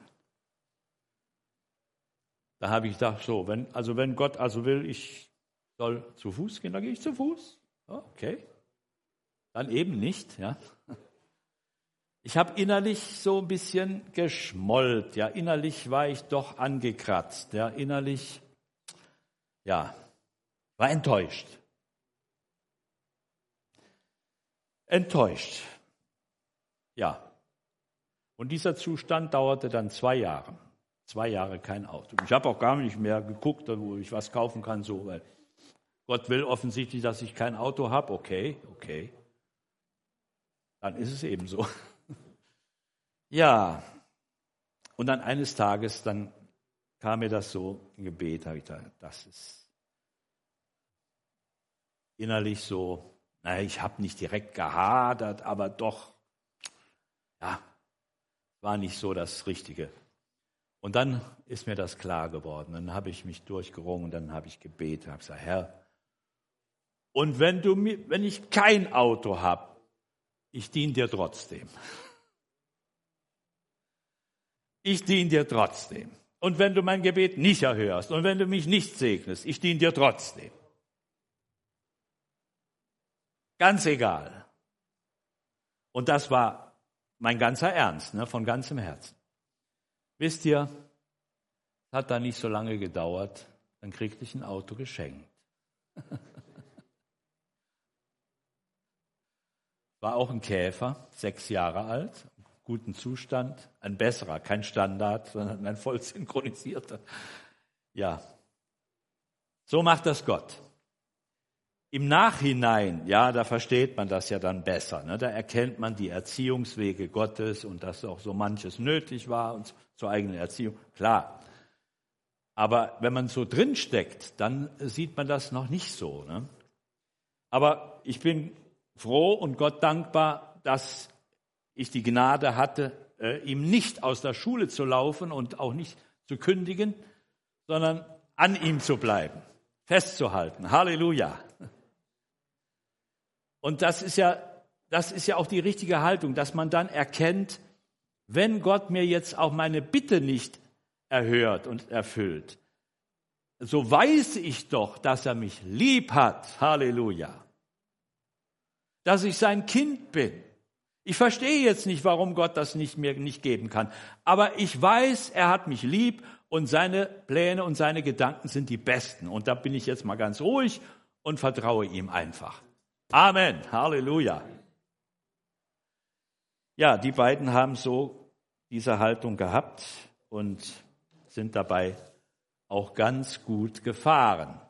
Da habe ich gedacht, so, wenn, also wenn Gott also will, ich soll zu Fuß gehen, dann gehe ich zu Fuß. Okay. Dann eben nicht, ja. Ich habe innerlich so ein bisschen geschmollt. Ja, innerlich war ich doch angekratzt. Ja, innerlich, ja, war enttäuscht. Enttäuscht. Ja. Und dieser Zustand dauerte dann zwei Jahre. Zwei Jahre kein Auto. Ich habe auch gar nicht mehr geguckt, wo ich was kaufen kann, so, weil Gott will offensichtlich, dass ich kein Auto habe. Okay, okay. Dann ist es eben so. Ja. Und dann eines Tages, dann kam mir das so im Gebet, habe ich gedacht, das ist innerlich so, naja, ich habe nicht direkt gehadert, aber doch, ja, war nicht so das Richtige. Und dann ist mir das klar geworden. Dann habe ich mich durchgerungen, dann habe ich gebetet, habe gesagt, Herr, und wenn du wenn ich kein Auto habe, ich diene dir trotzdem. Ich diene dir trotzdem. Und wenn du mein Gebet nicht erhörst und wenn du mich nicht segnest, ich diene dir trotzdem. Ganz egal. Und das war mein ganzer Ernst, ne, von ganzem Herzen. Wisst ihr, hat da nicht so lange gedauert, dann kriegte ich ein Auto geschenkt. War auch ein Käfer, sechs Jahre alt, guten Zustand, ein besserer, kein Standard, sondern ein voll synchronisierter. Ja, so macht das Gott. Im Nachhinein, ja, da versteht man das ja dann besser. Ne? Da erkennt man die Erziehungswege Gottes und dass auch so manches nötig war und zur eigenen Erziehung. Klar. Aber wenn man so drinsteckt, dann sieht man das noch nicht so. Ne? Aber ich bin froh und Gott dankbar, dass ich die Gnade hatte, äh, ihm nicht aus der Schule zu laufen und auch nicht zu kündigen, sondern an ihm zu bleiben, festzuhalten. Halleluja. Und das ist ja, das ist ja auch die richtige Haltung, dass man dann erkennt, wenn Gott mir jetzt auch meine Bitte nicht erhört und erfüllt, so weiß ich doch, dass er mich lieb hat. Halleluja. Dass ich sein Kind bin. Ich verstehe jetzt nicht, warum Gott das nicht mir nicht geben kann. Aber ich weiß, er hat mich lieb und seine Pläne und seine Gedanken sind die besten. Und da bin ich jetzt mal ganz ruhig und vertraue ihm einfach. Amen. Halleluja. Ja, die beiden haben so diese Haltung gehabt und sind dabei auch ganz gut gefahren.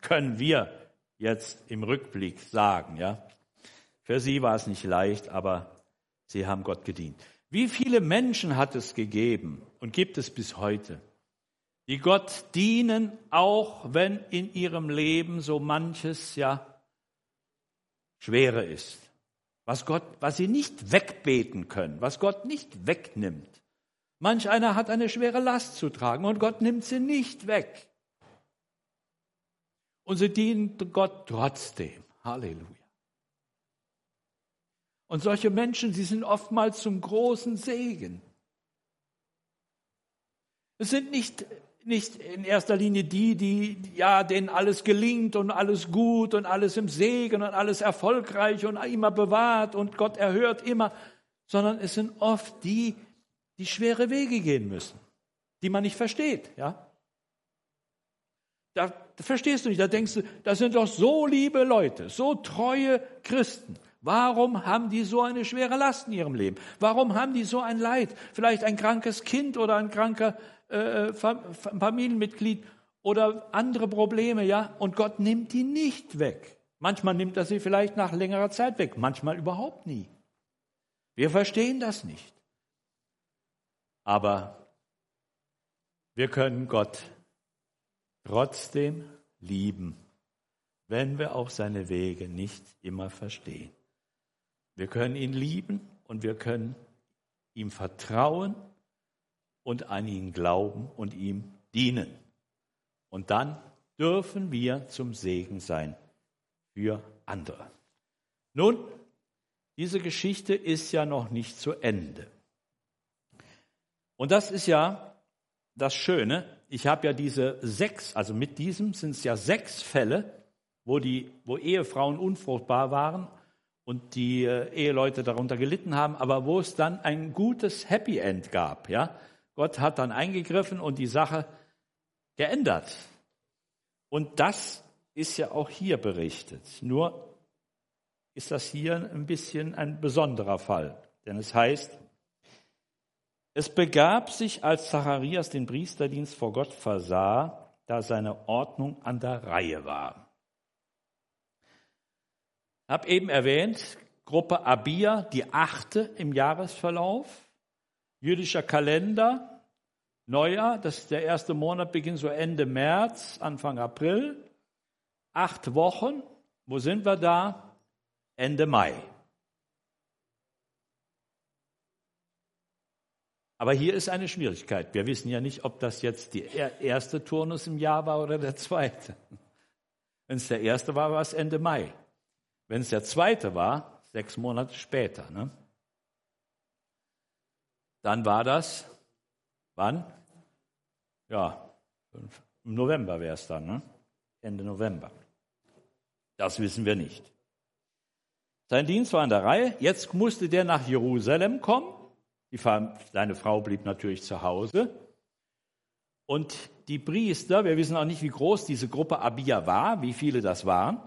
Können wir jetzt im Rückblick sagen, ja. Für sie war es nicht leicht, aber sie haben Gott gedient. Wie viele Menschen hat es gegeben und gibt es bis heute, die Gott dienen, auch wenn in ihrem Leben so manches ja Schwere ist, was Gott, was sie nicht wegbeten können, was Gott nicht wegnimmt. Manch einer hat eine schwere Last zu tragen und Gott nimmt sie nicht weg. Und sie dienen Gott trotzdem. Halleluja. Und solche Menschen, sie sind oftmals zum großen Segen. Es sind nicht nicht in erster Linie die, die, ja, denen alles gelingt und alles gut und alles im Segen und alles erfolgreich und immer bewahrt und Gott erhört immer, sondern es sind oft die, die schwere Wege gehen müssen, die man nicht versteht, ja. Da verstehst du nicht, da denkst du, das sind doch so liebe Leute, so treue Christen. Warum haben die so eine schwere Last in ihrem Leben? Warum haben die so ein Leid? Vielleicht ein krankes Kind oder ein kranker äh, Familienmitglied oder andere Probleme, ja, und Gott nimmt die nicht weg. Manchmal nimmt er sie vielleicht nach längerer Zeit weg, manchmal überhaupt nie. Wir verstehen das nicht. Aber wir können Gott trotzdem lieben, wenn wir auch seine Wege nicht immer verstehen. Wir können ihn lieben und wir können ihm vertrauen und an ihn glauben und ihm dienen. Und dann dürfen wir zum Segen sein für andere. Nun, diese Geschichte ist ja noch nicht zu Ende. Und das ist ja das Schöne. Ich habe ja diese sechs, also mit diesem sind es ja sechs Fälle, wo, die, wo Ehefrauen unfruchtbar waren und die äh, Eheleute darunter gelitten haben, aber wo es dann ein gutes Happy End gab. Ja? Gott hat dann eingegriffen und die Sache geändert. Und das ist ja auch hier berichtet. Nur ist das hier ein bisschen ein besonderer Fall. Denn es heißt, Es begab sich, als Zacharias den Priesterdienst vor Gott versah, da seine Ordnung an der Reihe war. Habe eben erwähnt, Gruppe Abia, die achte im Jahresverlauf, jüdischer Kalender, Neujahr, das ist der erste Monat, beginnt so Ende März, Anfang April, acht Wochen. Wo sind wir da? Ende Mai. Aber hier ist eine Schwierigkeit. Wir wissen ja nicht, ob das jetzt der erste Turnus im Jahr war oder der zweite. Wenn es der erste war, war es Ende Mai. Wenn es der zweite war, sechs Monate später. Ne? Dann war das, wann? Ja, im November wäre es dann, ne? Ende November. Das wissen wir nicht. Sein Dienst war an der Reihe. Jetzt musste der nach Jerusalem kommen die, seine Frau blieb natürlich zu Hause. Und die Priester, wir wissen auch nicht, wie groß diese Gruppe Abia war, wie viele das waren,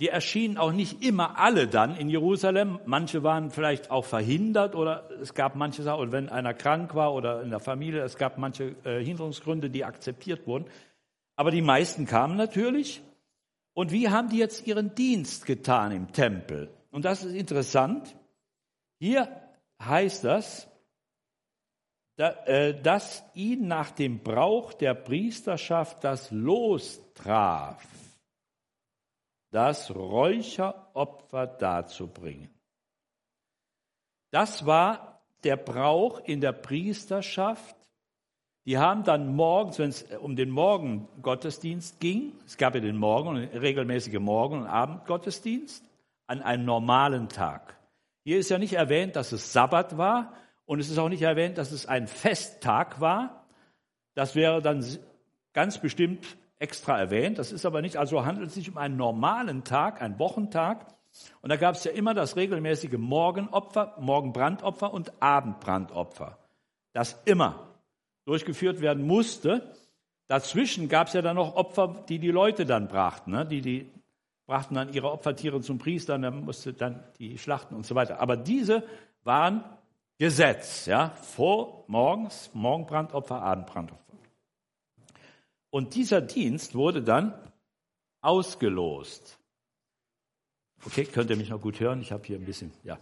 die erschienen auch nicht immer alle dann in Jerusalem. Manche waren vielleicht auch verhindert oder es gab manche Sachen, oder wenn einer krank war oder in der Familie, es gab manche äh, Hinderungsgründe, die akzeptiert wurden. Aber die meisten kamen natürlich. Und wie haben die jetzt ihren Dienst getan im Tempel? Und das ist interessant. Hier heißt das, äh, dass ihn nach dem Brauch der Priesterschaft das Los traf, das Räucheropfer darzubringen. Das war der Brauch in der Priesterschaft. Die haben dann morgens, wenn es um den Morgengottesdienst ging, es gab ja den Morgen, regelmäßige Morgen- und Abendgottesdienst, an einem normalen Tag. Hier ist ja nicht erwähnt, dass es Sabbat war und es ist auch nicht erwähnt, dass es ein Festtag war. Das wäre dann ganz bestimmt extra erwähnt. Das ist aber nicht, also handelt es sich um einen normalen Tag, einen Wochentag. Und da gab es ja immer das regelmäßige Morgenopfer, Morgenbrandopfer und Abendbrandopfer, das immer durchgeführt werden musste. Dazwischen gab es ja dann noch Opfer, die die Leute dann brachten, ne? die die brachten dann ihre Opfertiere zum Priester und er musste dann die schlachten und so weiter. Aber diese waren Gesetz, ja, vor morgens, Morgenbrandopfer, Abendbrandopfer. Und dieser Dienst wurde dann ausgelost. Okay, könnt ihr mich noch gut hören? Ich habe hier ein bisschen, ja.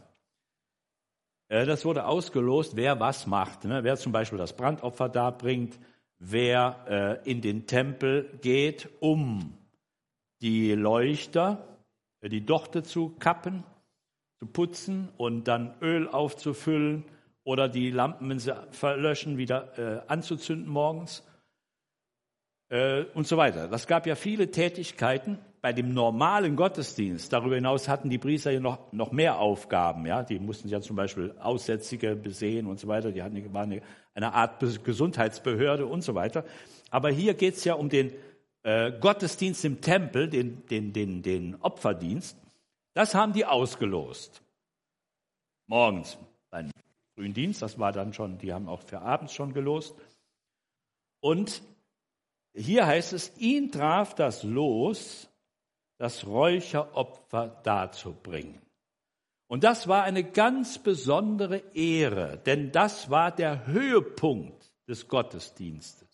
Äh, das wurde ausgelost, wer was macht. Ne? Wer zum Beispiel das Brandopfer darbringt, wer äh, in den Tempel geht, um die Leuchter, äh, die Dochte zu kappen, zu putzen und dann Öl aufzufüllen oder die Lampen, wenn sie verlöschen, wieder äh, anzuzünden morgens äh, und so weiter. Das gab ja viele Tätigkeiten bei dem normalen Gottesdienst. Darüber hinaus hatten die Priester ja noch, noch mehr Aufgaben. Ja? Die mussten ja zum Beispiel Aussätzige besehen und so weiter. Die hatten, waren eine, eine Art Gesundheitsbehörde und so weiter. Aber hier geht es ja um den äh, Gottesdienst im Tempel, den, den, den, den Opferdienst, das haben die ausgelost. Morgens beim frühen Dienst, das war dann schon, die haben auch für abends schon gelost. Und hier heißt es, ihn traf das Los, das Räucheropfer darzubringen. Und das war eine ganz besondere Ehre, denn das war der Höhepunkt des Gottesdienstes.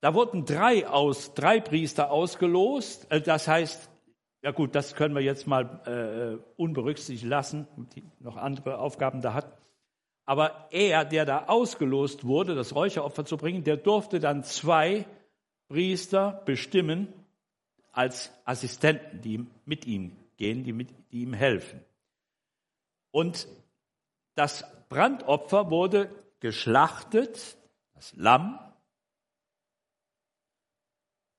Da wurden drei aus, drei Priester ausgelost. Äh, das heißt, ja gut, das können wir jetzt mal äh, unberücksichtigt lassen, die noch andere Aufgaben da hat. Aber er, der da ausgelost wurde, das Räucheropfer zu bringen, der durfte dann zwei Priester bestimmen als Assistenten, die mit ihm gehen, die, mit, die ihm helfen. Und das Brandopfer wurde geschlachtet, das Lamm,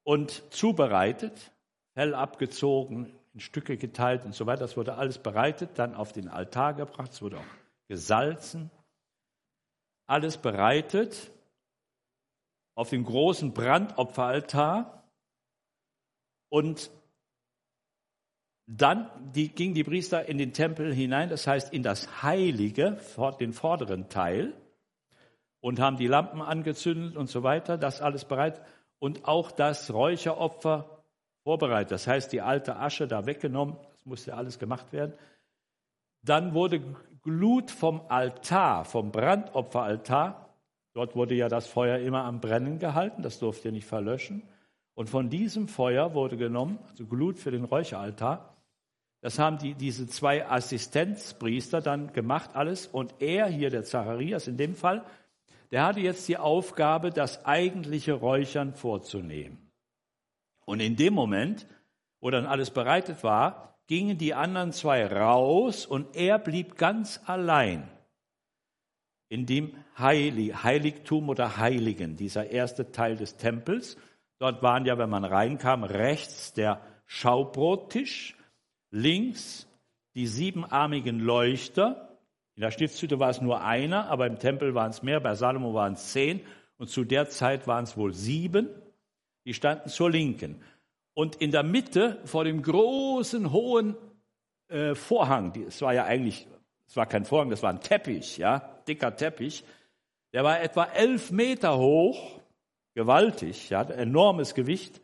und zubereitet, hell abgezogen, in Stücke geteilt und so weiter. Das wurde alles bereitet, dann auf den Altar gebracht, es wurde auch gesalzen. Alles bereitet auf dem großen Brandopferaltar und dann die, gingen die Priester in den Tempel hinein, das heißt in das Heilige, den vorderen Teil, und haben die Lampen angezündet und so weiter, das alles bereit und auch das Räucheropfer vorbereitet. Das heißt, die alte Asche da weggenommen, das musste alles gemacht werden. Dann wurde Glut vom Altar, vom Brandopferaltar, dort wurde ja das Feuer immer am Brennen gehalten, das durfte nicht verlöschen. Und von diesem Feuer wurde genommen, also Glut für den Räucheraltar. Das haben die, diese zwei Assistenzpriester dann gemacht, alles. Und er hier, der Zacharias in dem Fall, der hatte jetzt die Aufgabe, das eigentliche Räuchern vorzunehmen. Und in dem Moment, wo dann alles bereitet war, gingen die anderen zwei raus und er blieb ganz allein in dem Heiligtum oder Heiligen, dieser erste Teil des Tempels. Dort waren ja, wenn man reinkam, rechts der Schaubrottisch, links die siebenarmigen Leuchter. In der Stiftshütte war es nur einer, aber im Tempel waren es mehr, bei Salomo waren es zehn und zu der Zeit waren es wohl sieben. Die standen zur Linken. Und in der Mitte vor dem großen, hohen äh, Vorhang, es war ja eigentlich, es war kein Vorhang, das war ein Teppich, ja, dicker Teppich, der war etwa elf Meter hoch, gewaltig, ja, enormes Gewicht,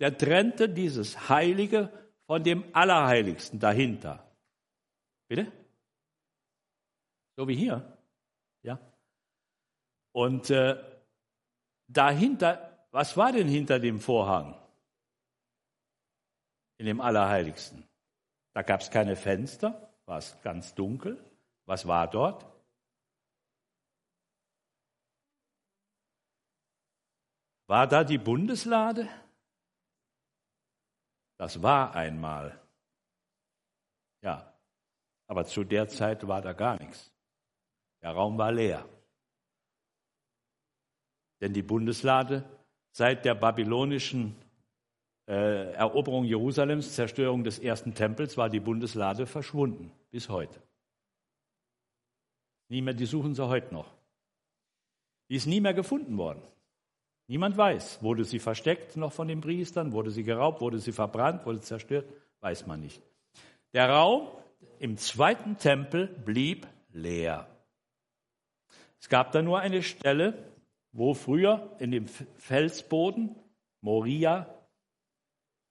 der trennte dieses Heilige von dem Allerheiligsten dahinter. Bitte? So wie hier, ja. Und äh, dahinter, was war denn hinter dem Vorhang? In dem Allerheiligsten. Da gab es keine Fenster, war es ganz dunkel. Was war dort? War da die Bundeslade? Das war einmal. Ja, aber zu der Zeit war da gar nichts. Der Raum war leer. Denn die Bundeslade seit der babylonischen äh, Eroberung Jerusalems, Zerstörung des ersten Tempels, war die Bundeslade verschwunden bis heute. Nie mehr, die suchen sie heute noch. Die ist nie mehr gefunden worden. Niemand weiß, wurde sie versteckt noch von den Priestern, wurde sie geraubt, wurde sie verbrannt, wurde zerstört, weiß man nicht. Der Raum im zweiten Tempel blieb leer. Es gab da nur eine Stelle, wo früher in dem Felsboden Moria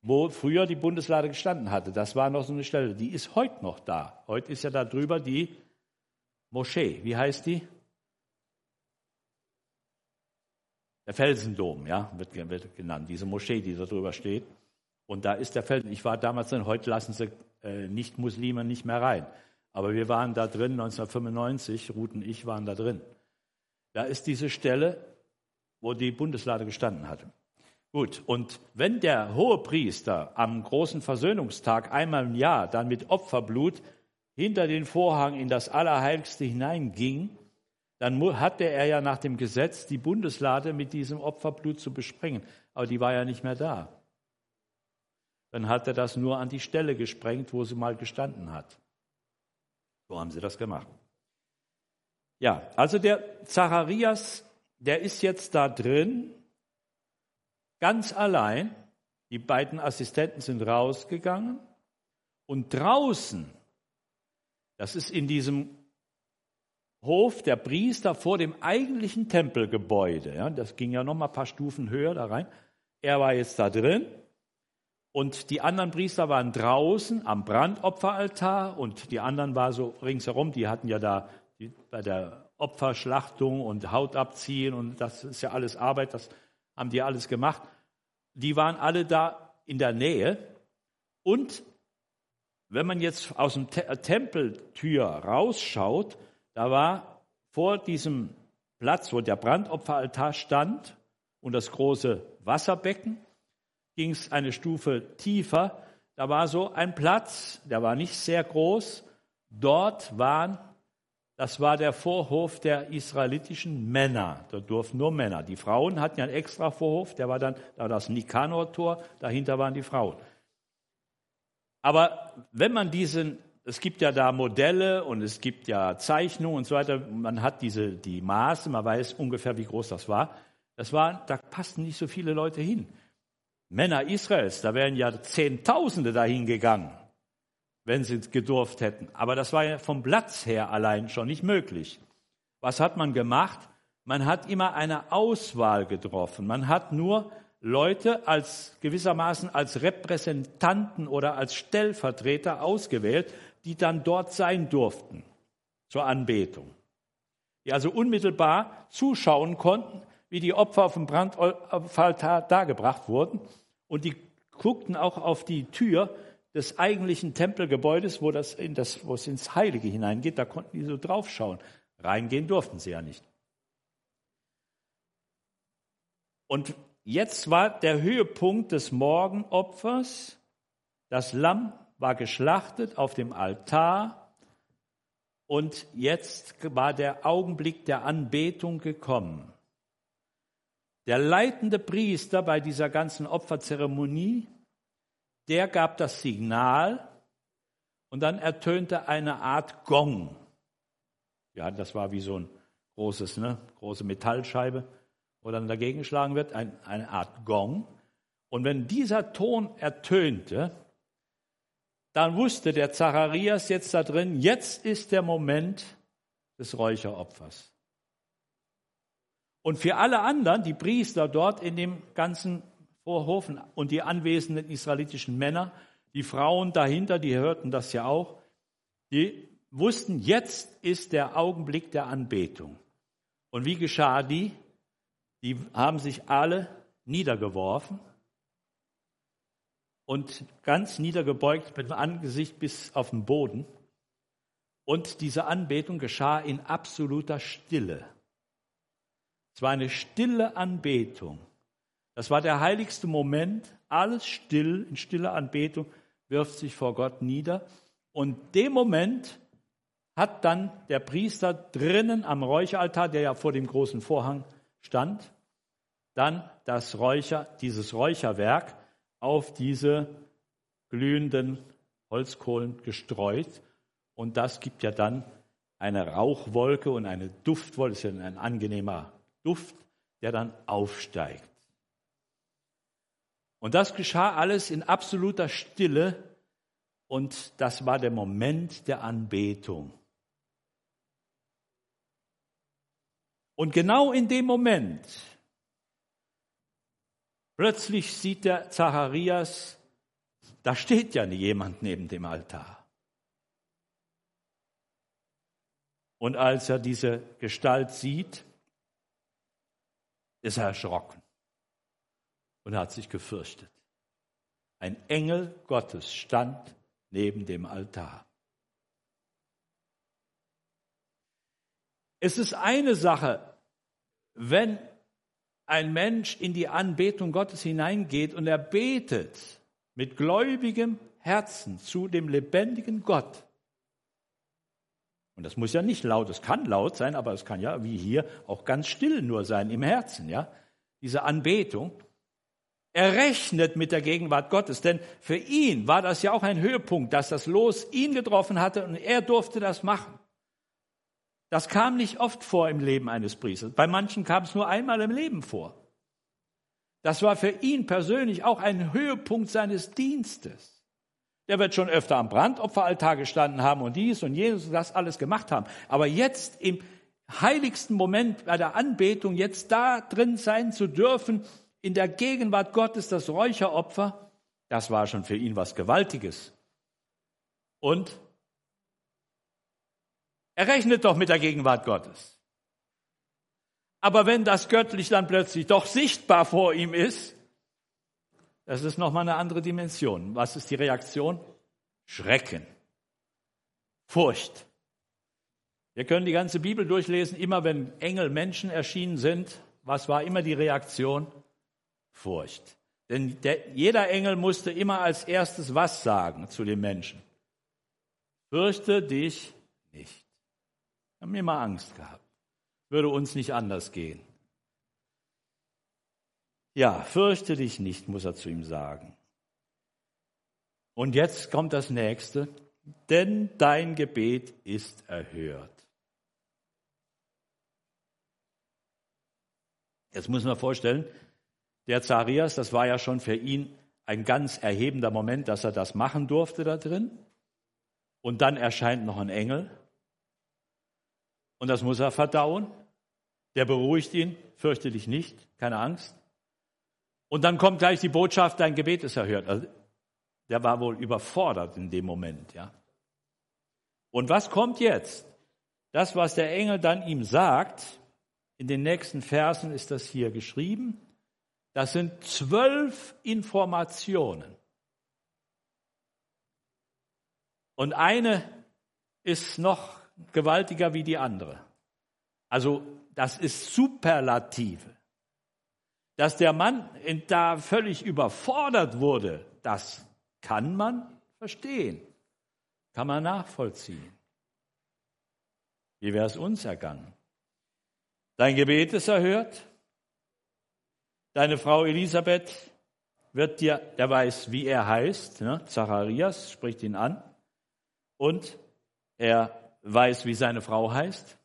wo früher die Bundeslade gestanden hatte. Das war noch so eine Stelle. Die ist heute noch da. Heute ist ja da drüber die Moschee. Wie heißt die? Der Felsendom, ja, wird, wird genannt. Diese Moschee, die da drüber steht. Und da ist der Felsen. Ich war damals drin. Heute lassen sie äh, Nicht-Muslime nicht mehr rein. Aber wir waren da drin 1995. Ruth und ich waren da drin. Da ist diese Stelle, wo die Bundeslade gestanden hatte. Gut, und wenn der Hohepriester am großen Versöhnungstag einmal im Jahr dann mit Opferblut hinter den Vorhang in das Allerheiligste hineinging, dann hatte er ja nach dem Gesetz die Bundeslade mit diesem Opferblut zu besprengen. Aber die war ja nicht mehr da. Dann hat er das nur an die Stelle gesprengt, wo sie mal gestanden hat. So haben sie das gemacht. Ja, also der Zacharias, der ist jetzt da drin ganz allein. Die beiden Assistenten sind rausgegangen und draußen, das ist in diesem Hof der Priester vor dem eigentlichen Tempelgebäude, ja, das ging ja noch mal ein paar Stufen höher da rein. Er war jetzt da drin und die anderen Priester waren draußen am Brandopferaltar und die anderen waren so ringsherum, die hatten ja da bei der Opferschlachtung und Haut abziehen und das ist ja alles Arbeit, das haben die alles gemacht. Die waren alle da in der Nähe. Und wenn man jetzt aus dem Te Tempeltür rausschaut, da war vor diesem Platz, wo der Brandopferaltar stand und das große Wasserbecken, ging es eine Stufe tiefer. Da war so ein Platz, der war nicht sehr groß. Dort waren das war der Vorhof der israelitischen Männer. Da durften nur Männer. Die Frauen hatten ja einen extra Vorhof, der war dann da war das Nikanor-Tor, dahinter waren die Frauen. Aber wenn man diesen, es gibt ja da Modelle und es gibt ja Zeichnungen und so weiter, man hat diese, die Maße, man weiß ungefähr, wie groß das war. Das war, da passten nicht so viele Leute hin. Männer Israels, da wären ja Zehntausende dahin gegangen wenn sie gedurft hätten. Aber das war ja vom Platz her allein schon nicht möglich. Was hat man gemacht? Man hat immer eine Auswahl getroffen. Man hat nur Leute als gewissermaßen als Repräsentanten oder als Stellvertreter ausgewählt, die dann dort sein durften zur Anbetung. Die also unmittelbar zuschauen konnten, wie die Opfer auf dem Brandopferaltar dargebracht wurden. Und die guckten auch auf die Tür des eigentlichen Tempelgebäudes, wo, das in das, wo es ins Heilige hineingeht. Da konnten die so draufschauen. Reingehen durften sie ja nicht. Und jetzt war der Höhepunkt des Morgenopfers. Das Lamm war geschlachtet auf dem Altar und jetzt war der Augenblick der Anbetung gekommen. Der leitende Priester bei dieser ganzen Opferzeremonie, der gab das Signal und dann ertönte eine Art Gong. Ja, das war wie so ein großes, ne, große Metallscheibe, wo dann dagegen geschlagen wird, ein, eine Art Gong. Und wenn dieser Ton ertönte, dann wusste der Zacharias jetzt da drin, jetzt ist der Moment des Räucheropfers. Und für alle anderen, die Priester dort in dem ganzen Vorhofen und die anwesenden israelitischen Männer, die Frauen dahinter, die hörten das ja auch, die wussten, jetzt ist der Augenblick der Anbetung. Und wie geschah die? Die haben sich alle niedergeworfen und ganz niedergebeugt mit dem Angesicht bis auf den Boden. Und diese Anbetung geschah in absoluter Stille. Es war eine stille Anbetung. Das war der heiligste Moment. Alles still, in stiller Anbetung, wirft sich vor Gott nieder. Und dem Moment hat dann der Priester drinnen am Räucheraltar, der ja vor dem großen Vorhang stand, dann das Räucher, dieses Räucherwerk auf diese glühenden Holzkohlen gestreut. Und das gibt ja dann eine Rauchwolke und eine Duftwolke, das ist ja ein angenehmer Duft, der dann aufsteigt. Und das geschah alles in absoluter Stille und das war der Moment der Anbetung. Und genau in dem Moment Plötzlich sieht der Zacharias, da steht ja jemand neben dem Altar. Und als er diese Gestalt sieht, ist er erschrocken und hat sich gefürchtet. Ein Engel Gottes stand neben dem Altar. Es ist eine Sache, wenn ein Mensch in die Anbetung Gottes hineingeht und er betet mit gläubigem Herzen zu dem lebendigen Gott. Und das muss ja nicht laut, es kann laut sein, aber es kann ja wie hier auch ganz still nur sein im Herzen, ja? Diese Anbetung. Er rechnet mit der Gegenwart Gottes, denn für ihn war das ja auch ein Höhepunkt, dass das Los ihn getroffen hatte und er durfte das machen. Das kam nicht oft vor im Leben eines Priesters. Bei manchen kam es nur einmal im Leben vor. Das war für ihn persönlich auch ein Höhepunkt seines Dienstes. Der wird schon öfter am Brandopferaltar gestanden haben und dies und jenes und das alles gemacht haben. Aber jetzt im heiligsten Moment bei der Anbetung, jetzt da drin sein zu dürfen, in der Gegenwart Gottes, das Räucheropfer, das war schon für ihn was Gewaltiges. Und er rechnet doch mit der Gegenwart Gottes. Aber wenn das göttlich dann plötzlich doch sichtbar vor ihm ist, das ist nochmal eine andere Dimension. Was ist die Reaktion? Schrecken. Furcht. Wir können die ganze Bibel durchlesen, immer wenn Engel Menschen erschienen sind, was war immer die Reaktion? Furcht. Denn der, jeder Engel musste immer als erstes was sagen zu den Menschen. Fürchte dich nicht. Haben immer Angst gehabt. Würde uns nicht anders gehen. Ja, fürchte dich nicht, muss er zu ihm sagen. Und jetzt kommt das nächste, denn dein Gebet ist erhört. Jetzt muss man vorstellen, der Zarias, das war ja schon für ihn ein ganz erhebender Moment, dass er das machen durfte da drin. Und dann erscheint noch ein Engel und das muss er verdauen. Der beruhigt ihn, fürchte dich nicht, keine Angst. Und dann kommt gleich die Botschaft, dein Gebet ist erhört. Also, der war wohl überfordert in dem Moment, ja. Und was kommt jetzt? Das, was der Engel dann ihm sagt, in den nächsten Versen ist das hier geschrieben. Das sind zwölf Informationen. Und eine ist noch gewaltiger wie die andere. Also das ist Superlative. Dass der Mann da völlig überfordert wurde, das kann man verstehen, kann man nachvollziehen. Wie wäre es uns ergangen? Dein Gebet ist erhört. Deine Frau Elisabeth wird dir, der weiß, wie er heißt, ne? Zacharias spricht ihn an. Und er weiß, wie seine Frau heißt.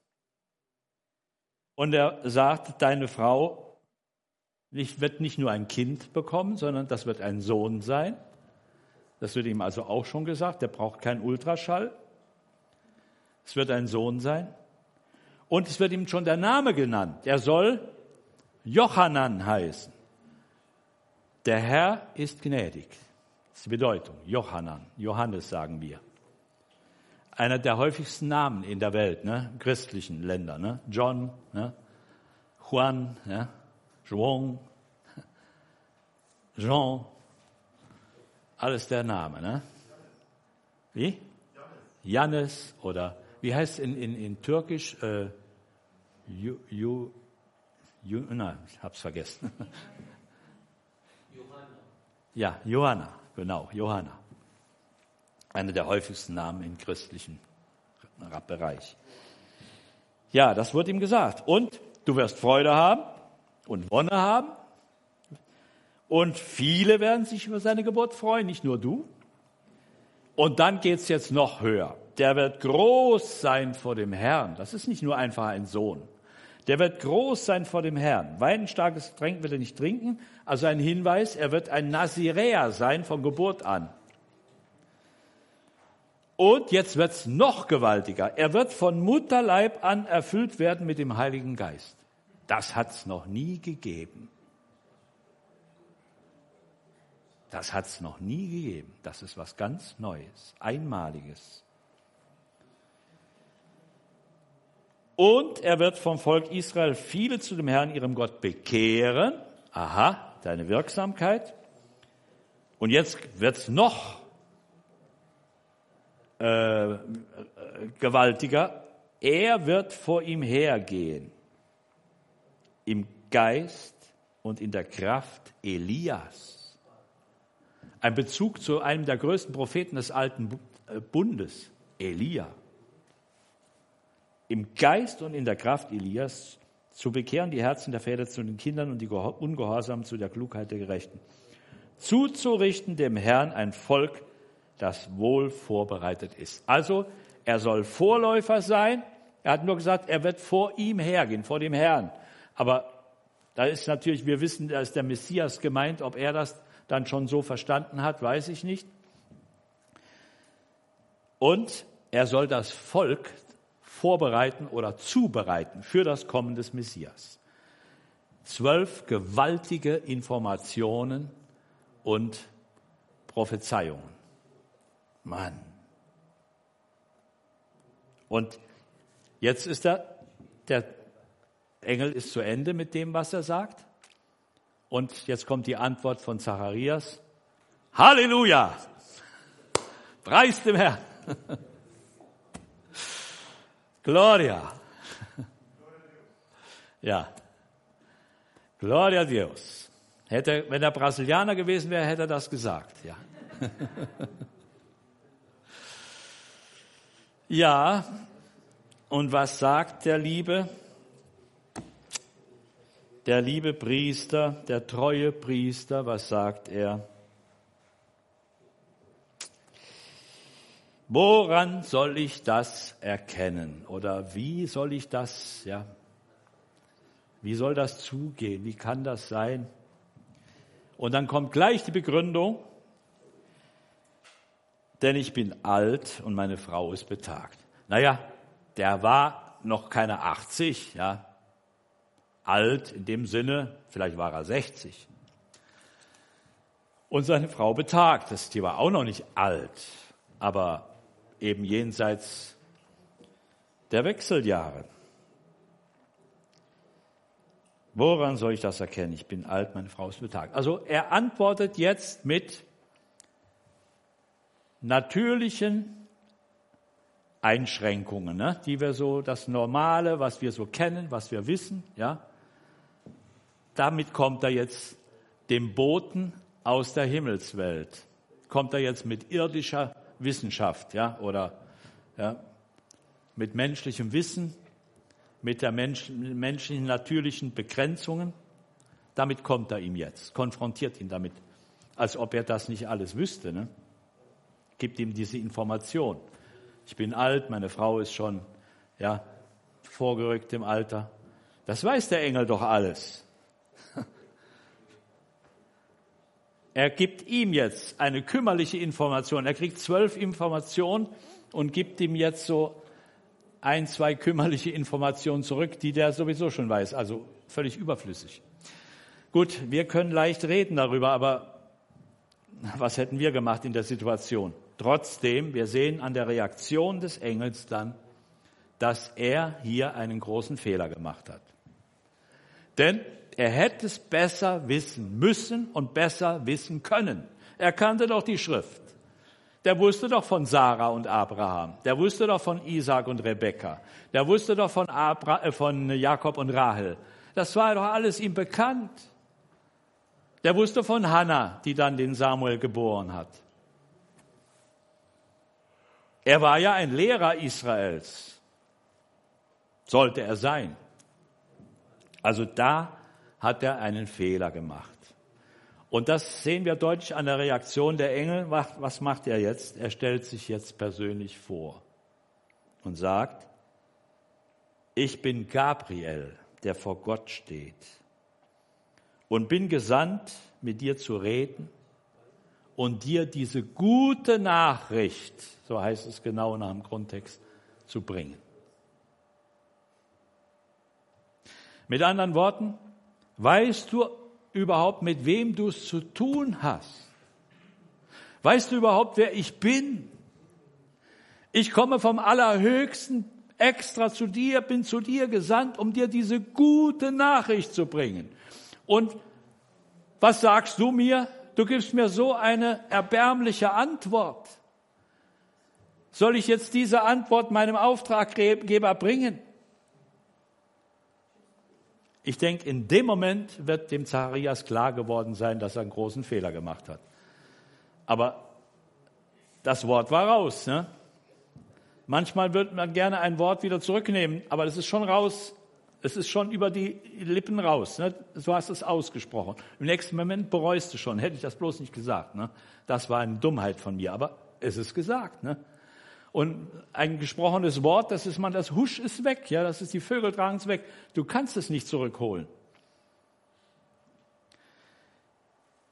Und er sagt, deine Frau wird nicht nur ein Kind bekommen, sondern das wird ein Sohn sein. Das wird ihm also auch schon gesagt. Der braucht keinen Ultraschall. Es wird ein Sohn sein. Und es wird ihm schon der Name genannt. Er soll Johanan heißen. Der Herr ist gnädig. Das ist die Bedeutung. Johanan. Johannes sagen wir. Einer der häufigsten Namen in der Welt, ne? christlichen Länder. Ne? John, ne? Juan, ja? Juan, Jean, alles der Name. Ne? Wie? Jannes oder wie heißt es in, in, in Türkisch? Äh, Na, ich hab's vergessen. Johanna. Ja, Johanna, genau, Johanna. Einer der häufigsten Namen im christlichen Bereich. Ja, das wird ihm gesagt. Und du wirst Freude haben und Wonne haben. Und viele werden sich über seine Geburt freuen, nicht nur du. Und dann geht's jetzt noch höher. Der wird groß sein vor dem Herrn. Das ist nicht nur einfach ein Sohn. Der wird groß sein vor dem Herrn. Weinstarkes Getränk wird er nicht trinken. Also ein Hinweis, er wird ein Naziräer sein von Geburt an. Und jetzt wird's noch gewaltiger. Er wird von Mutterleib an erfüllt werden mit dem Heiligen Geist. Das hat's noch nie gegeben. Das hat's noch nie gegeben. Das ist was ganz Neues, Einmaliges. Und er wird vom Volk Israel viele zu dem Herrn, ihrem Gott, bekehren. Aha, deine Wirksamkeit. Und jetzt wird's noch äh, gewaltiger. Er wird vor ihm hergehen im Geist und in der Kraft Elias. Ein Bezug zu einem der größten Propheten des alten äh, Bundes, Elia im Geist und in der Kraft Elias zu bekehren die Herzen der Väter zu den Kindern und die Ungehorsamen zu der Klugheit der Gerechten. Zuzurichten dem Herrn ein Volk, das wohl vorbereitet ist. Also, er soll Vorläufer sein. Er hat nur gesagt, er wird vor ihm hergehen, vor dem Herrn. Aber da ist natürlich, wir wissen, da ist der Messias gemeint. Ob er das dann schon so verstanden hat, weiß ich nicht. Und er soll das Volk vorbereiten oder zubereiten für das Kommen des Messias. Zwölf gewaltige Informationen und Prophezeiungen. Mann. Und jetzt ist er, der Engel ist zu Ende mit dem, was er sagt. Und jetzt kommt die Antwort von Zacharias. Halleluja! Preis dem Herrn! Gloria. Ja. Gloria a Dios. Hätte, wenn er Brasilianer gewesen wäre, hätte er das gesagt, ja. ja. Und was sagt der Liebe? Der liebe Priester, der treue Priester, was sagt er? Woran soll ich das erkennen? Oder wie soll ich das, ja, wie soll das zugehen? Wie kann das sein? Und dann kommt gleich die Begründung, denn ich bin alt und meine Frau ist betagt. Naja, der war noch keine 80, ja, alt in dem Sinne, vielleicht war er 60. und seine Frau betagt. Das die war auch noch nicht alt, aber eben jenseits der Wechseljahre. Woran soll ich das erkennen? Ich bin alt, meine Frau ist betagt. Also er antwortet jetzt mit natürlichen Einschränkungen, ne? die wir so, das Normale, was wir so kennen, was wir wissen, ja. Damit kommt er jetzt dem Boten aus der Himmelswelt. Kommt er jetzt mit irdischer Wissenschaft, ja, oder ja, mit menschlichem Wissen, mit der Mensch, menschlichen natürlichen Begrenzungen. Damit kommt er ihm jetzt, konfrontiert ihn damit, als ob er das nicht alles wüsste. Ne? Gibt ihm diese Information. Ich bin alt, meine Frau ist schon ja, vorgerückt im Alter. Das weiß der Engel doch alles. Er gibt ihm jetzt eine kümmerliche Information. Er kriegt zwölf Informationen und gibt ihm jetzt so ein, zwei kümmerliche Informationen zurück, die der sowieso schon weiß. Also völlig überflüssig. Gut, wir können leicht reden darüber, aber was hätten wir gemacht in der Situation? Trotzdem, wir sehen an der Reaktion des Engels dann, dass er hier einen großen Fehler gemacht hat. Denn er hätte es besser wissen müssen und besser wissen können. Er kannte doch die Schrift. Der wusste doch von Sarah und Abraham. Der wusste doch von Isaac und Rebekka. Der wusste doch von, Abra äh, von Jakob und Rahel. Das war doch alles ihm bekannt. Der wusste von Hannah, die dann den Samuel geboren hat. Er war ja ein Lehrer Israels. Sollte er sein. Also da hat er einen Fehler gemacht. Und das sehen wir deutlich an der Reaktion der Engel. Was macht er jetzt? Er stellt sich jetzt persönlich vor und sagt, ich bin Gabriel, der vor Gott steht und bin gesandt, mit dir zu reden und dir diese gute Nachricht, so heißt es genau nach dem Grundtext, zu bringen. Mit anderen Worten, weißt du überhaupt, mit wem du es zu tun hast? Weißt du überhaupt, wer ich bin? Ich komme vom Allerhöchsten extra zu dir, bin zu dir gesandt, um dir diese gute Nachricht zu bringen. Und was sagst du mir? Du gibst mir so eine erbärmliche Antwort. Soll ich jetzt diese Antwort meinem Auftraggeber bringen? Ich denke, in dem Moment wird dem Zacharias klar geworden sein, dass er einen großen Fehler gemacht hat. Aber das Wort war raus. Ne? Manchmal wird man gerne ein Wort wieder zurücknehmen, aber das ist schon raus. Es ist schon über die Lippen raus. Ne? Du hast es ausgesprochen. Im nächsten Moment bereust du schon. Hätte ich das bloß nicht gesagt. Ne? Das war eine Dummheit von mir, aber es ist gesagt. Ne? Und ein gesprochenes Wort, das ist man, das Husch ist weg, ja, das ist die Vögel tragen es weg. Du kannst es nicht zurückholen.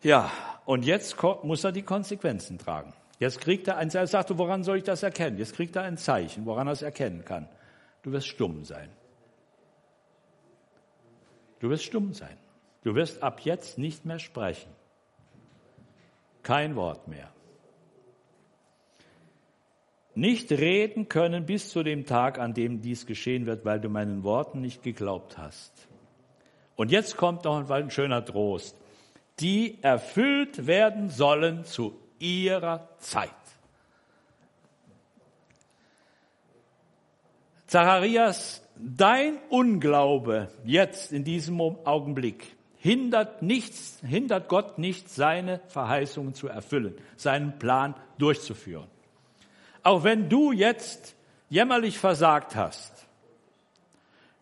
Ja, und jetzt muss er die Konsequenzen tragen. Jetzt kriegt er ein, er sagte, woran soll ich das erkennen? Jetzt kriegt er ein Zeichen, woran er es erkennen kann. Du wirst stumm sein. Du wirst stumm sein. Du wirst ab jetzt nicht mehr sprechen. Kein Wort mehr nicht reden können bis zu dem Tag, an dem dies geschehen wird, weil du meinen Worten nicht geglaubt hast. Und jetzt kommt noch ein schöner Trost, die erfüllt werden sollen zu ihrer Zeit. Zacharias, dein Unglaube jetzt in diesem Augenblick hindert nichts, hindert Gott nicht, seine Verheißungen zu erfüllen, seinen Plan durchzuführen. Auch wenn du jetzt jämmerlich versagt hast,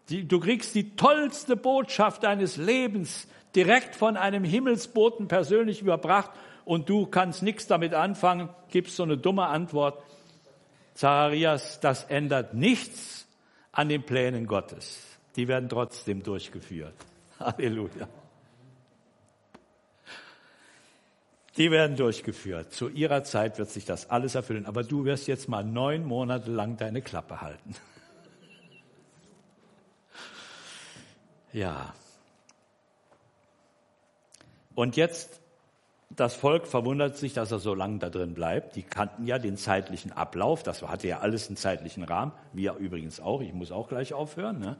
du kriegst die tollste Botschaft deines Lebens direkt von einem Himmelsboten persönlich überbracht und du kannst nichts damit anfangen, gibst so eine dumme Antwort. Zacharias, das ändert nichts an den Plänen Gottes. Die werden trotzdem durchgeführt. Halleluja. Die werden durchgeführt. Zu ihrer Zeit wird sich das alles erfüllen. Aber du wirst jetzt mal neun Monate lang deine Klappe halten. Ja. Und jetzt das Volk verwundert sich, dass er so lange da drin bleibt. Die kannten ja den zeitlichen Ablauf. Das hatte ja alles einen zeitlichen Rahmen. Wir übrigens auch. Ich muss auch gleich aufhören. Ne?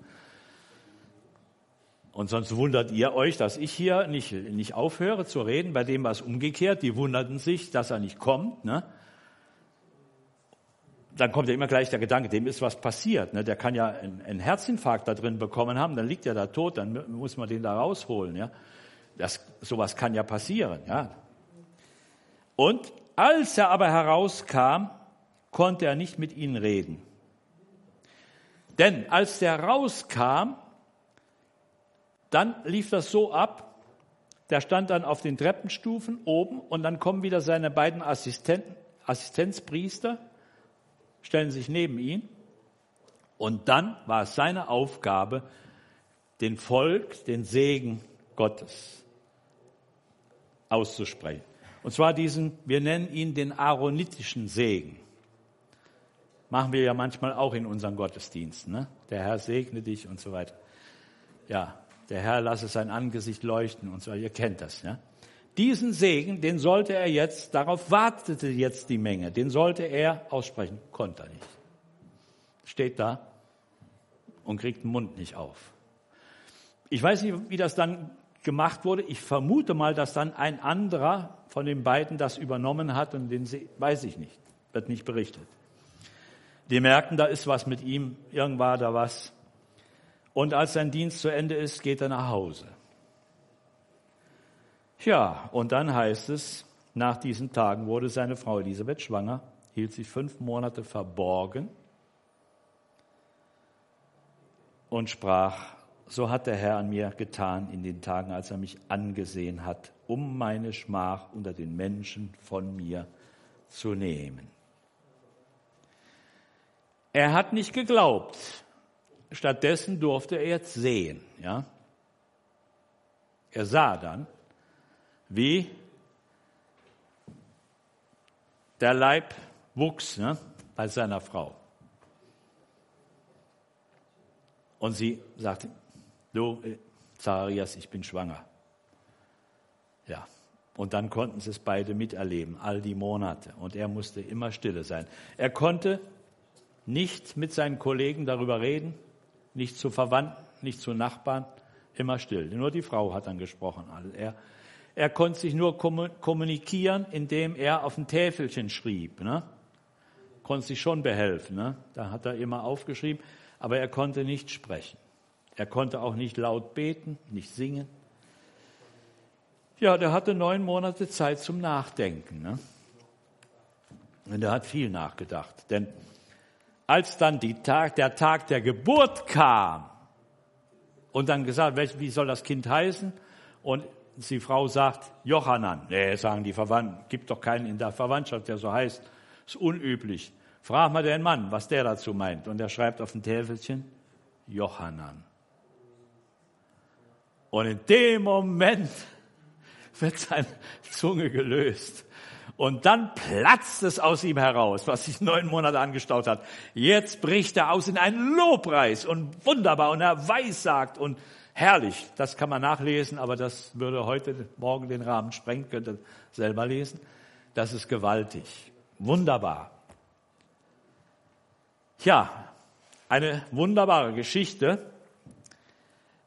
Und sonst wundert ihr euch, dass ich hier nicht, nicht aufhöre zu reden. Bei dem war es umgekehrt. Die wunderten sich, dass er nicht kommt. Ne? Dann kommt ja immer gleich der Gedanke, dem ist was passiert. Ne? Der kann ja einen, Herzinfarkt da drin bekommen haben. Dann liegt er da tot. Dann muss man den da rausholen. Ja? Das, sowas kann ja passieren. Ja? Und als er aber herauskam, konnte er nicht mit ihnen reden. Denn als der rauskam, dann lief das so ab, der stand dann auf den Treppenstufen oben und dann kommen wieder seine beiden Assistenten, Assistenzpriester, stellen sich neben ihn und dann war es seine Aufgabe, den Volk den Segen Gottes auszusprechen. Und zwar diesen, wir nennen ihn den aaronitischen Segen. Machen wir ja manchmal auch in unseren Gottesdiensten. Ne? Der Herr segne dich und so weiter. Ja, der Herr lasse sein Angesicht leuchten und so, ihr kennt das, ja. Diesen Segen, den sollte er jetzt, darauf wartete jetzt die Menge, den sollte er aussprechen, konnte er nicht. Steht da und kriegt den Mund nicht auf. Ich weiß nicht, wie das dann gemacht wurde. Ich vermute mal, dass dann ein anderer von den beiden das übernommen hat und den weiß ich nicht, wird nicht berichtet. Die merken, da ist was mit ihm, irgendwann da was. Und als sein Dienst zu Ende ist, geht er nach Hause. Ja, und dann heißt es, nach diesen Tagen wurde seine Frau Elisabeth schwanger, hielt sich fünf Monate verborgen und sprach, so hat der Herr an mir getan in den Tagen, als er mich angesehen hat, um meine Schmach unter den Menschen von mir zu nehmen. Er hat nicht geglaubt, Stattdessen durfte er jetzt sehen. Ja? Er sah dann, wie der Leib wuchs ne, bei seiner Frau. Und sie sagte, du, äh, Zacharias, ich bin schwanger. Ja. Und dann konnten sie es beide miterleben, all die Monate. Und er musste immer stille sein. Er konnte nicht mit seinen Kollegen darüber reden, nicht zu Verwandten, nicht zu Nachbarn, immer still. Nur die Frau hat dann gesprochen. Also er, er konnte sich nur kommunizieren, indem er auf ein Täfelchen schrieb. Ne? Konnte sich schon behelfen. Ne? Da hat er immer aufgeschrieben, aber er konnte nicht sprechen. Er konnte auch nicht laut beten, nicht singen. Ja, der hatte neun Monate Zeit zum Nachdenken. Ne? Und er hat viel nachgedacht. Denn als dann Tag, der Tag der Geburt kam und dann gesagt, wie soll das Kind heißen? Und die Frau sagt, Johanan. Nee, sagen die Verwandten, gibt doch keinen in der Verwandtschaft, der so heißt. Ist unüblich. Frag mal den Mann, was der dazu meint. Und er schreibt auf dem Täfelchen, Johanan. Und in dem Moment wird seine Zunge gelöst. Und dann platzt es aus ihm heraus, was sich neun Monate angestaut hat. Jetzt bricht er aus in einen Lobpreis und wunderbar und er weissagt und herrlich. Das kann man nachlesen, aber das würde heute Morgen den Rahmen sprengen, könnt ihr selber lesen. Das ist gewaltig. Wunderbar. Tja, eine wunderbare Geschichte.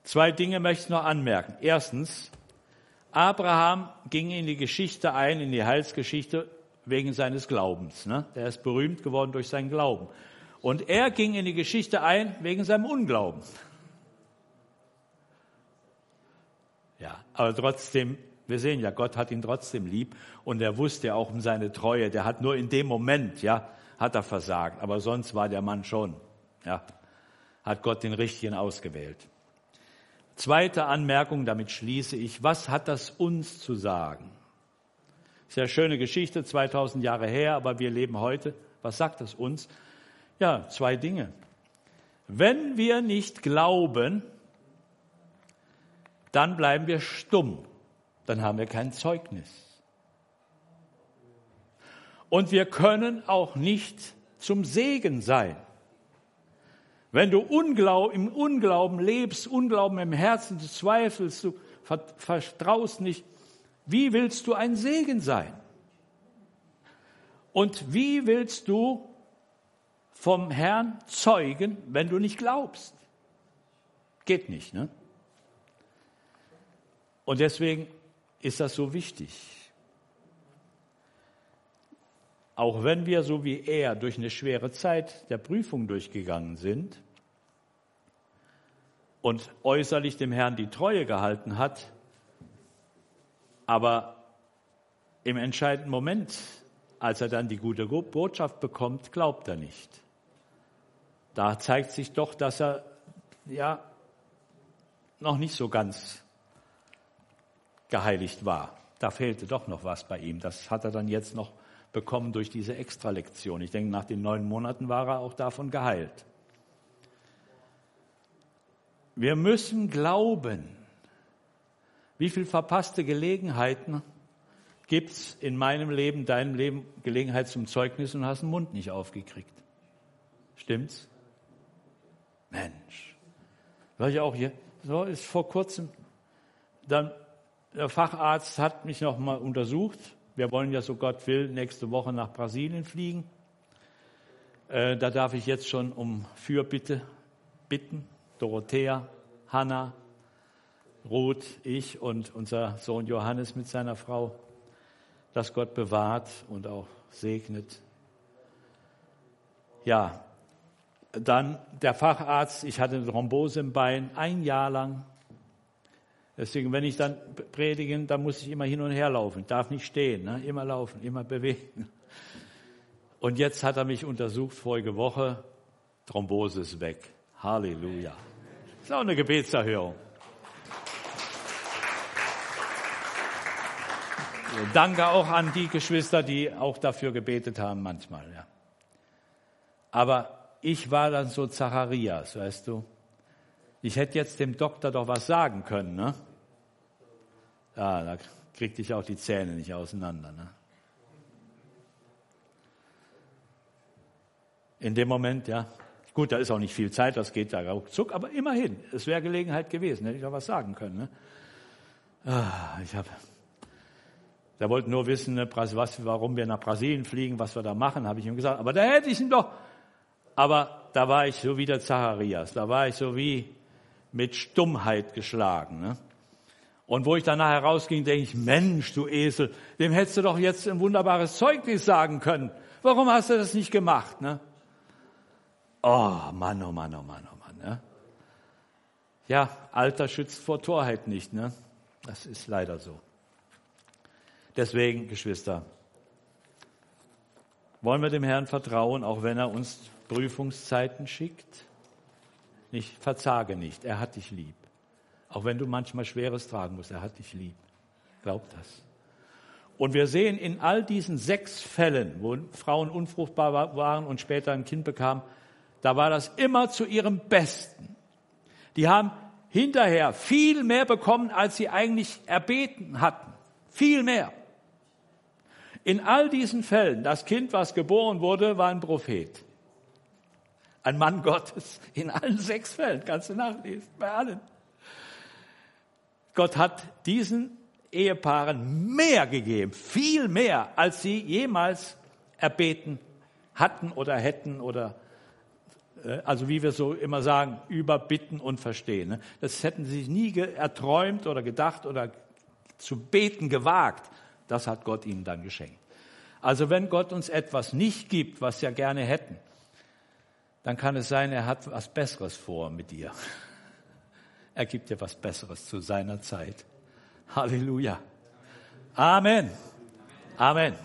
Zwei Dinge möchte ich noch anmerken. Erstens, Abraham ging in die Geschichte ein, in die Heilsgeschichte, wegen seines Glaubens. Ne? Er ist berühmt geworden durch seinen Glauben. Und er ging in die Geschichte ein wegen seinem Unglauben. Ja, aber trotzdem, wir sehen ja, Gott hat ihn trotzdem lieb und er wusste ja auch um seine Treue. Der hat nur in dem Moment, ja, hat er versagt. Aber sonst war der Mann schon, ja, hat Gott den Richtigen ausgewählt. Zweite Anmerkung, damit schließe ich. Was hat das uns zu sagen? Sehr schöne Geschichte, 2000 Jahre her, aber wir leben heute. Was sagt das uns? Ja, zwei Dinge. Wenn wir nicht glauben, dann bleiben wir stumm. Dann haben wir kein Zeugnis. Und wir können auch nicht zum Segen sein. Wenn du Unglaub, im Unglauben lebst, Unglauben im Herzen, du zweifelst, du vertraust nicht, Wie willst du ein Segen sein? Und wie willst du vom Herrn zeugen, wenn du nicht glaubst? Geht nicht, ne? Und deswegen ist das so wichtig. Auch wenn wir so wie er durch eine schwere Zeit der Prüfung durchgegangen sind und äußerlich dem Herrn die Treue gehalten hat, aber im entscheidenden Moment, als er dann die gute Botschaft bekommt, glaubt er nicht. Da zeigt sich doch, dass er ja noch nicht so ganz geheiligt war. Da fehlte doch noch was bei ihm. Das hat er dann jetzt noch bekommen durch diese Extralektion. Ich denke, nach den neun Monaten war er auch davon geheilt. Wir müssen glauben. Wie viele verpasste Gelegenheiten gibt es in meinem Leben, deinem Leben Gelegenheit zum Zeugnis und hast den Mund nicht aufgekriegt? Stimmt's? Mensch. War ich auch hier? So ist vor kurzem. Dann der Facharzt hat mich noch mal untersucht wir wollen ja, so Gott will, nächste Woche nach Brasilien fliegen. Äh, da darf ich jetzt schon um Fürbitte bitten. Dorothea, Hanna, Ruth, ich und unser Sohn Johannes mit seiner Frau, dass Gott bewahrt und auch segnet. Ja, dann der Facharzt, ich hatte eine Thrombose im Bein, ein Jahr lang Deswegen, wenn ich dann predige, dann muss ich immer hin und her laufen. Ich darf nicht stehen, ne? immer laufen, immer bewegen. Und jetzt hat er mich untersucht, vorige Woche. Thrombose ist weg. Halleluja. Das ist auch eine Gebetserhörung. Danke auch an die Geschwister, die auch dafür gebetet haben manchmal. Ja. Aber ich war dann so Zacharias, weißt du. Ich hätte jetzt dem Doktor doch was sagen können, ne? Ja, da kriegte ich auch die Zähne nicht auseinander, ne? In dem Moment, ja. Gut, da ist auch nicht viel Zeit, das geht da ruckzuck, aber immerhin, es wäre Gelegenheit gewesen, hätte ich auch was sagen können, ne? Ah, ich habe der wollte nur wissen, ne, was, warum wir nach Brasilien fliegen, was wir da machen, habe ich ihm gesagt. Aber da hätte ich ihn doch. Aber da war ich so wie der Zacharias. Da war ich so wie mit Stummheit geschlagen. Ne? Und wo ich danach herausging, denke ich, Mensch, du Esel, dem hättest du doch jetzt ein wunderbares Zeugnis sagen können. Warum hast du das nicht gemacht? Ne? Oh Mann, oh Mann, oh Mann, oh Mann. Ne? Ja, Alter schützt vor Torheit nicht. Ne? Das ist leider so. Deswegen, Geschwister, wollen wir dem Herrn vertrauen, auch wenn er uns Prüfungszeiten schickt? Nicht, verzage nicht, er hat dich lieb. Auch wenn du manchmal Schweres tragen musst, er hat dich lieb. Glaub das. Und wir sehen in all diesen sechs Fällen, wo Frauen unfruchtbar waren und später ein Kind bekamen, da war das immer zu ihrem Besten. Die haben hinterher viel mehr bekommen, als sie eigentlich erbeten hatten. Viel mehr. In all diesen Fällen, das Kind, was geboren wurde, war ein Prophet. Ein Mann Gottes in allen sechs Fällen, kannst du nachlesen, bei allen. Gott hat diesen Ehepaaren mehr gegeben, viel mehr, als sie jemals erbeten hatten oder hätten oder äh, also wie wir so immer sagen, überbitten und verstehen. Ne? Das hätten sie sich nie erträumt oder gedacht oder zu beten gewagt. Das hat Gott ihnen dann geschenkt. Also wenn Gott uns etwas nicht gibt, was wir gerne hätten, dann kann es sein, er hat was Besseres vor mit dir. Er gibt dir was Besseres zu seiner Zeit. Halleluja. Amen. Amen.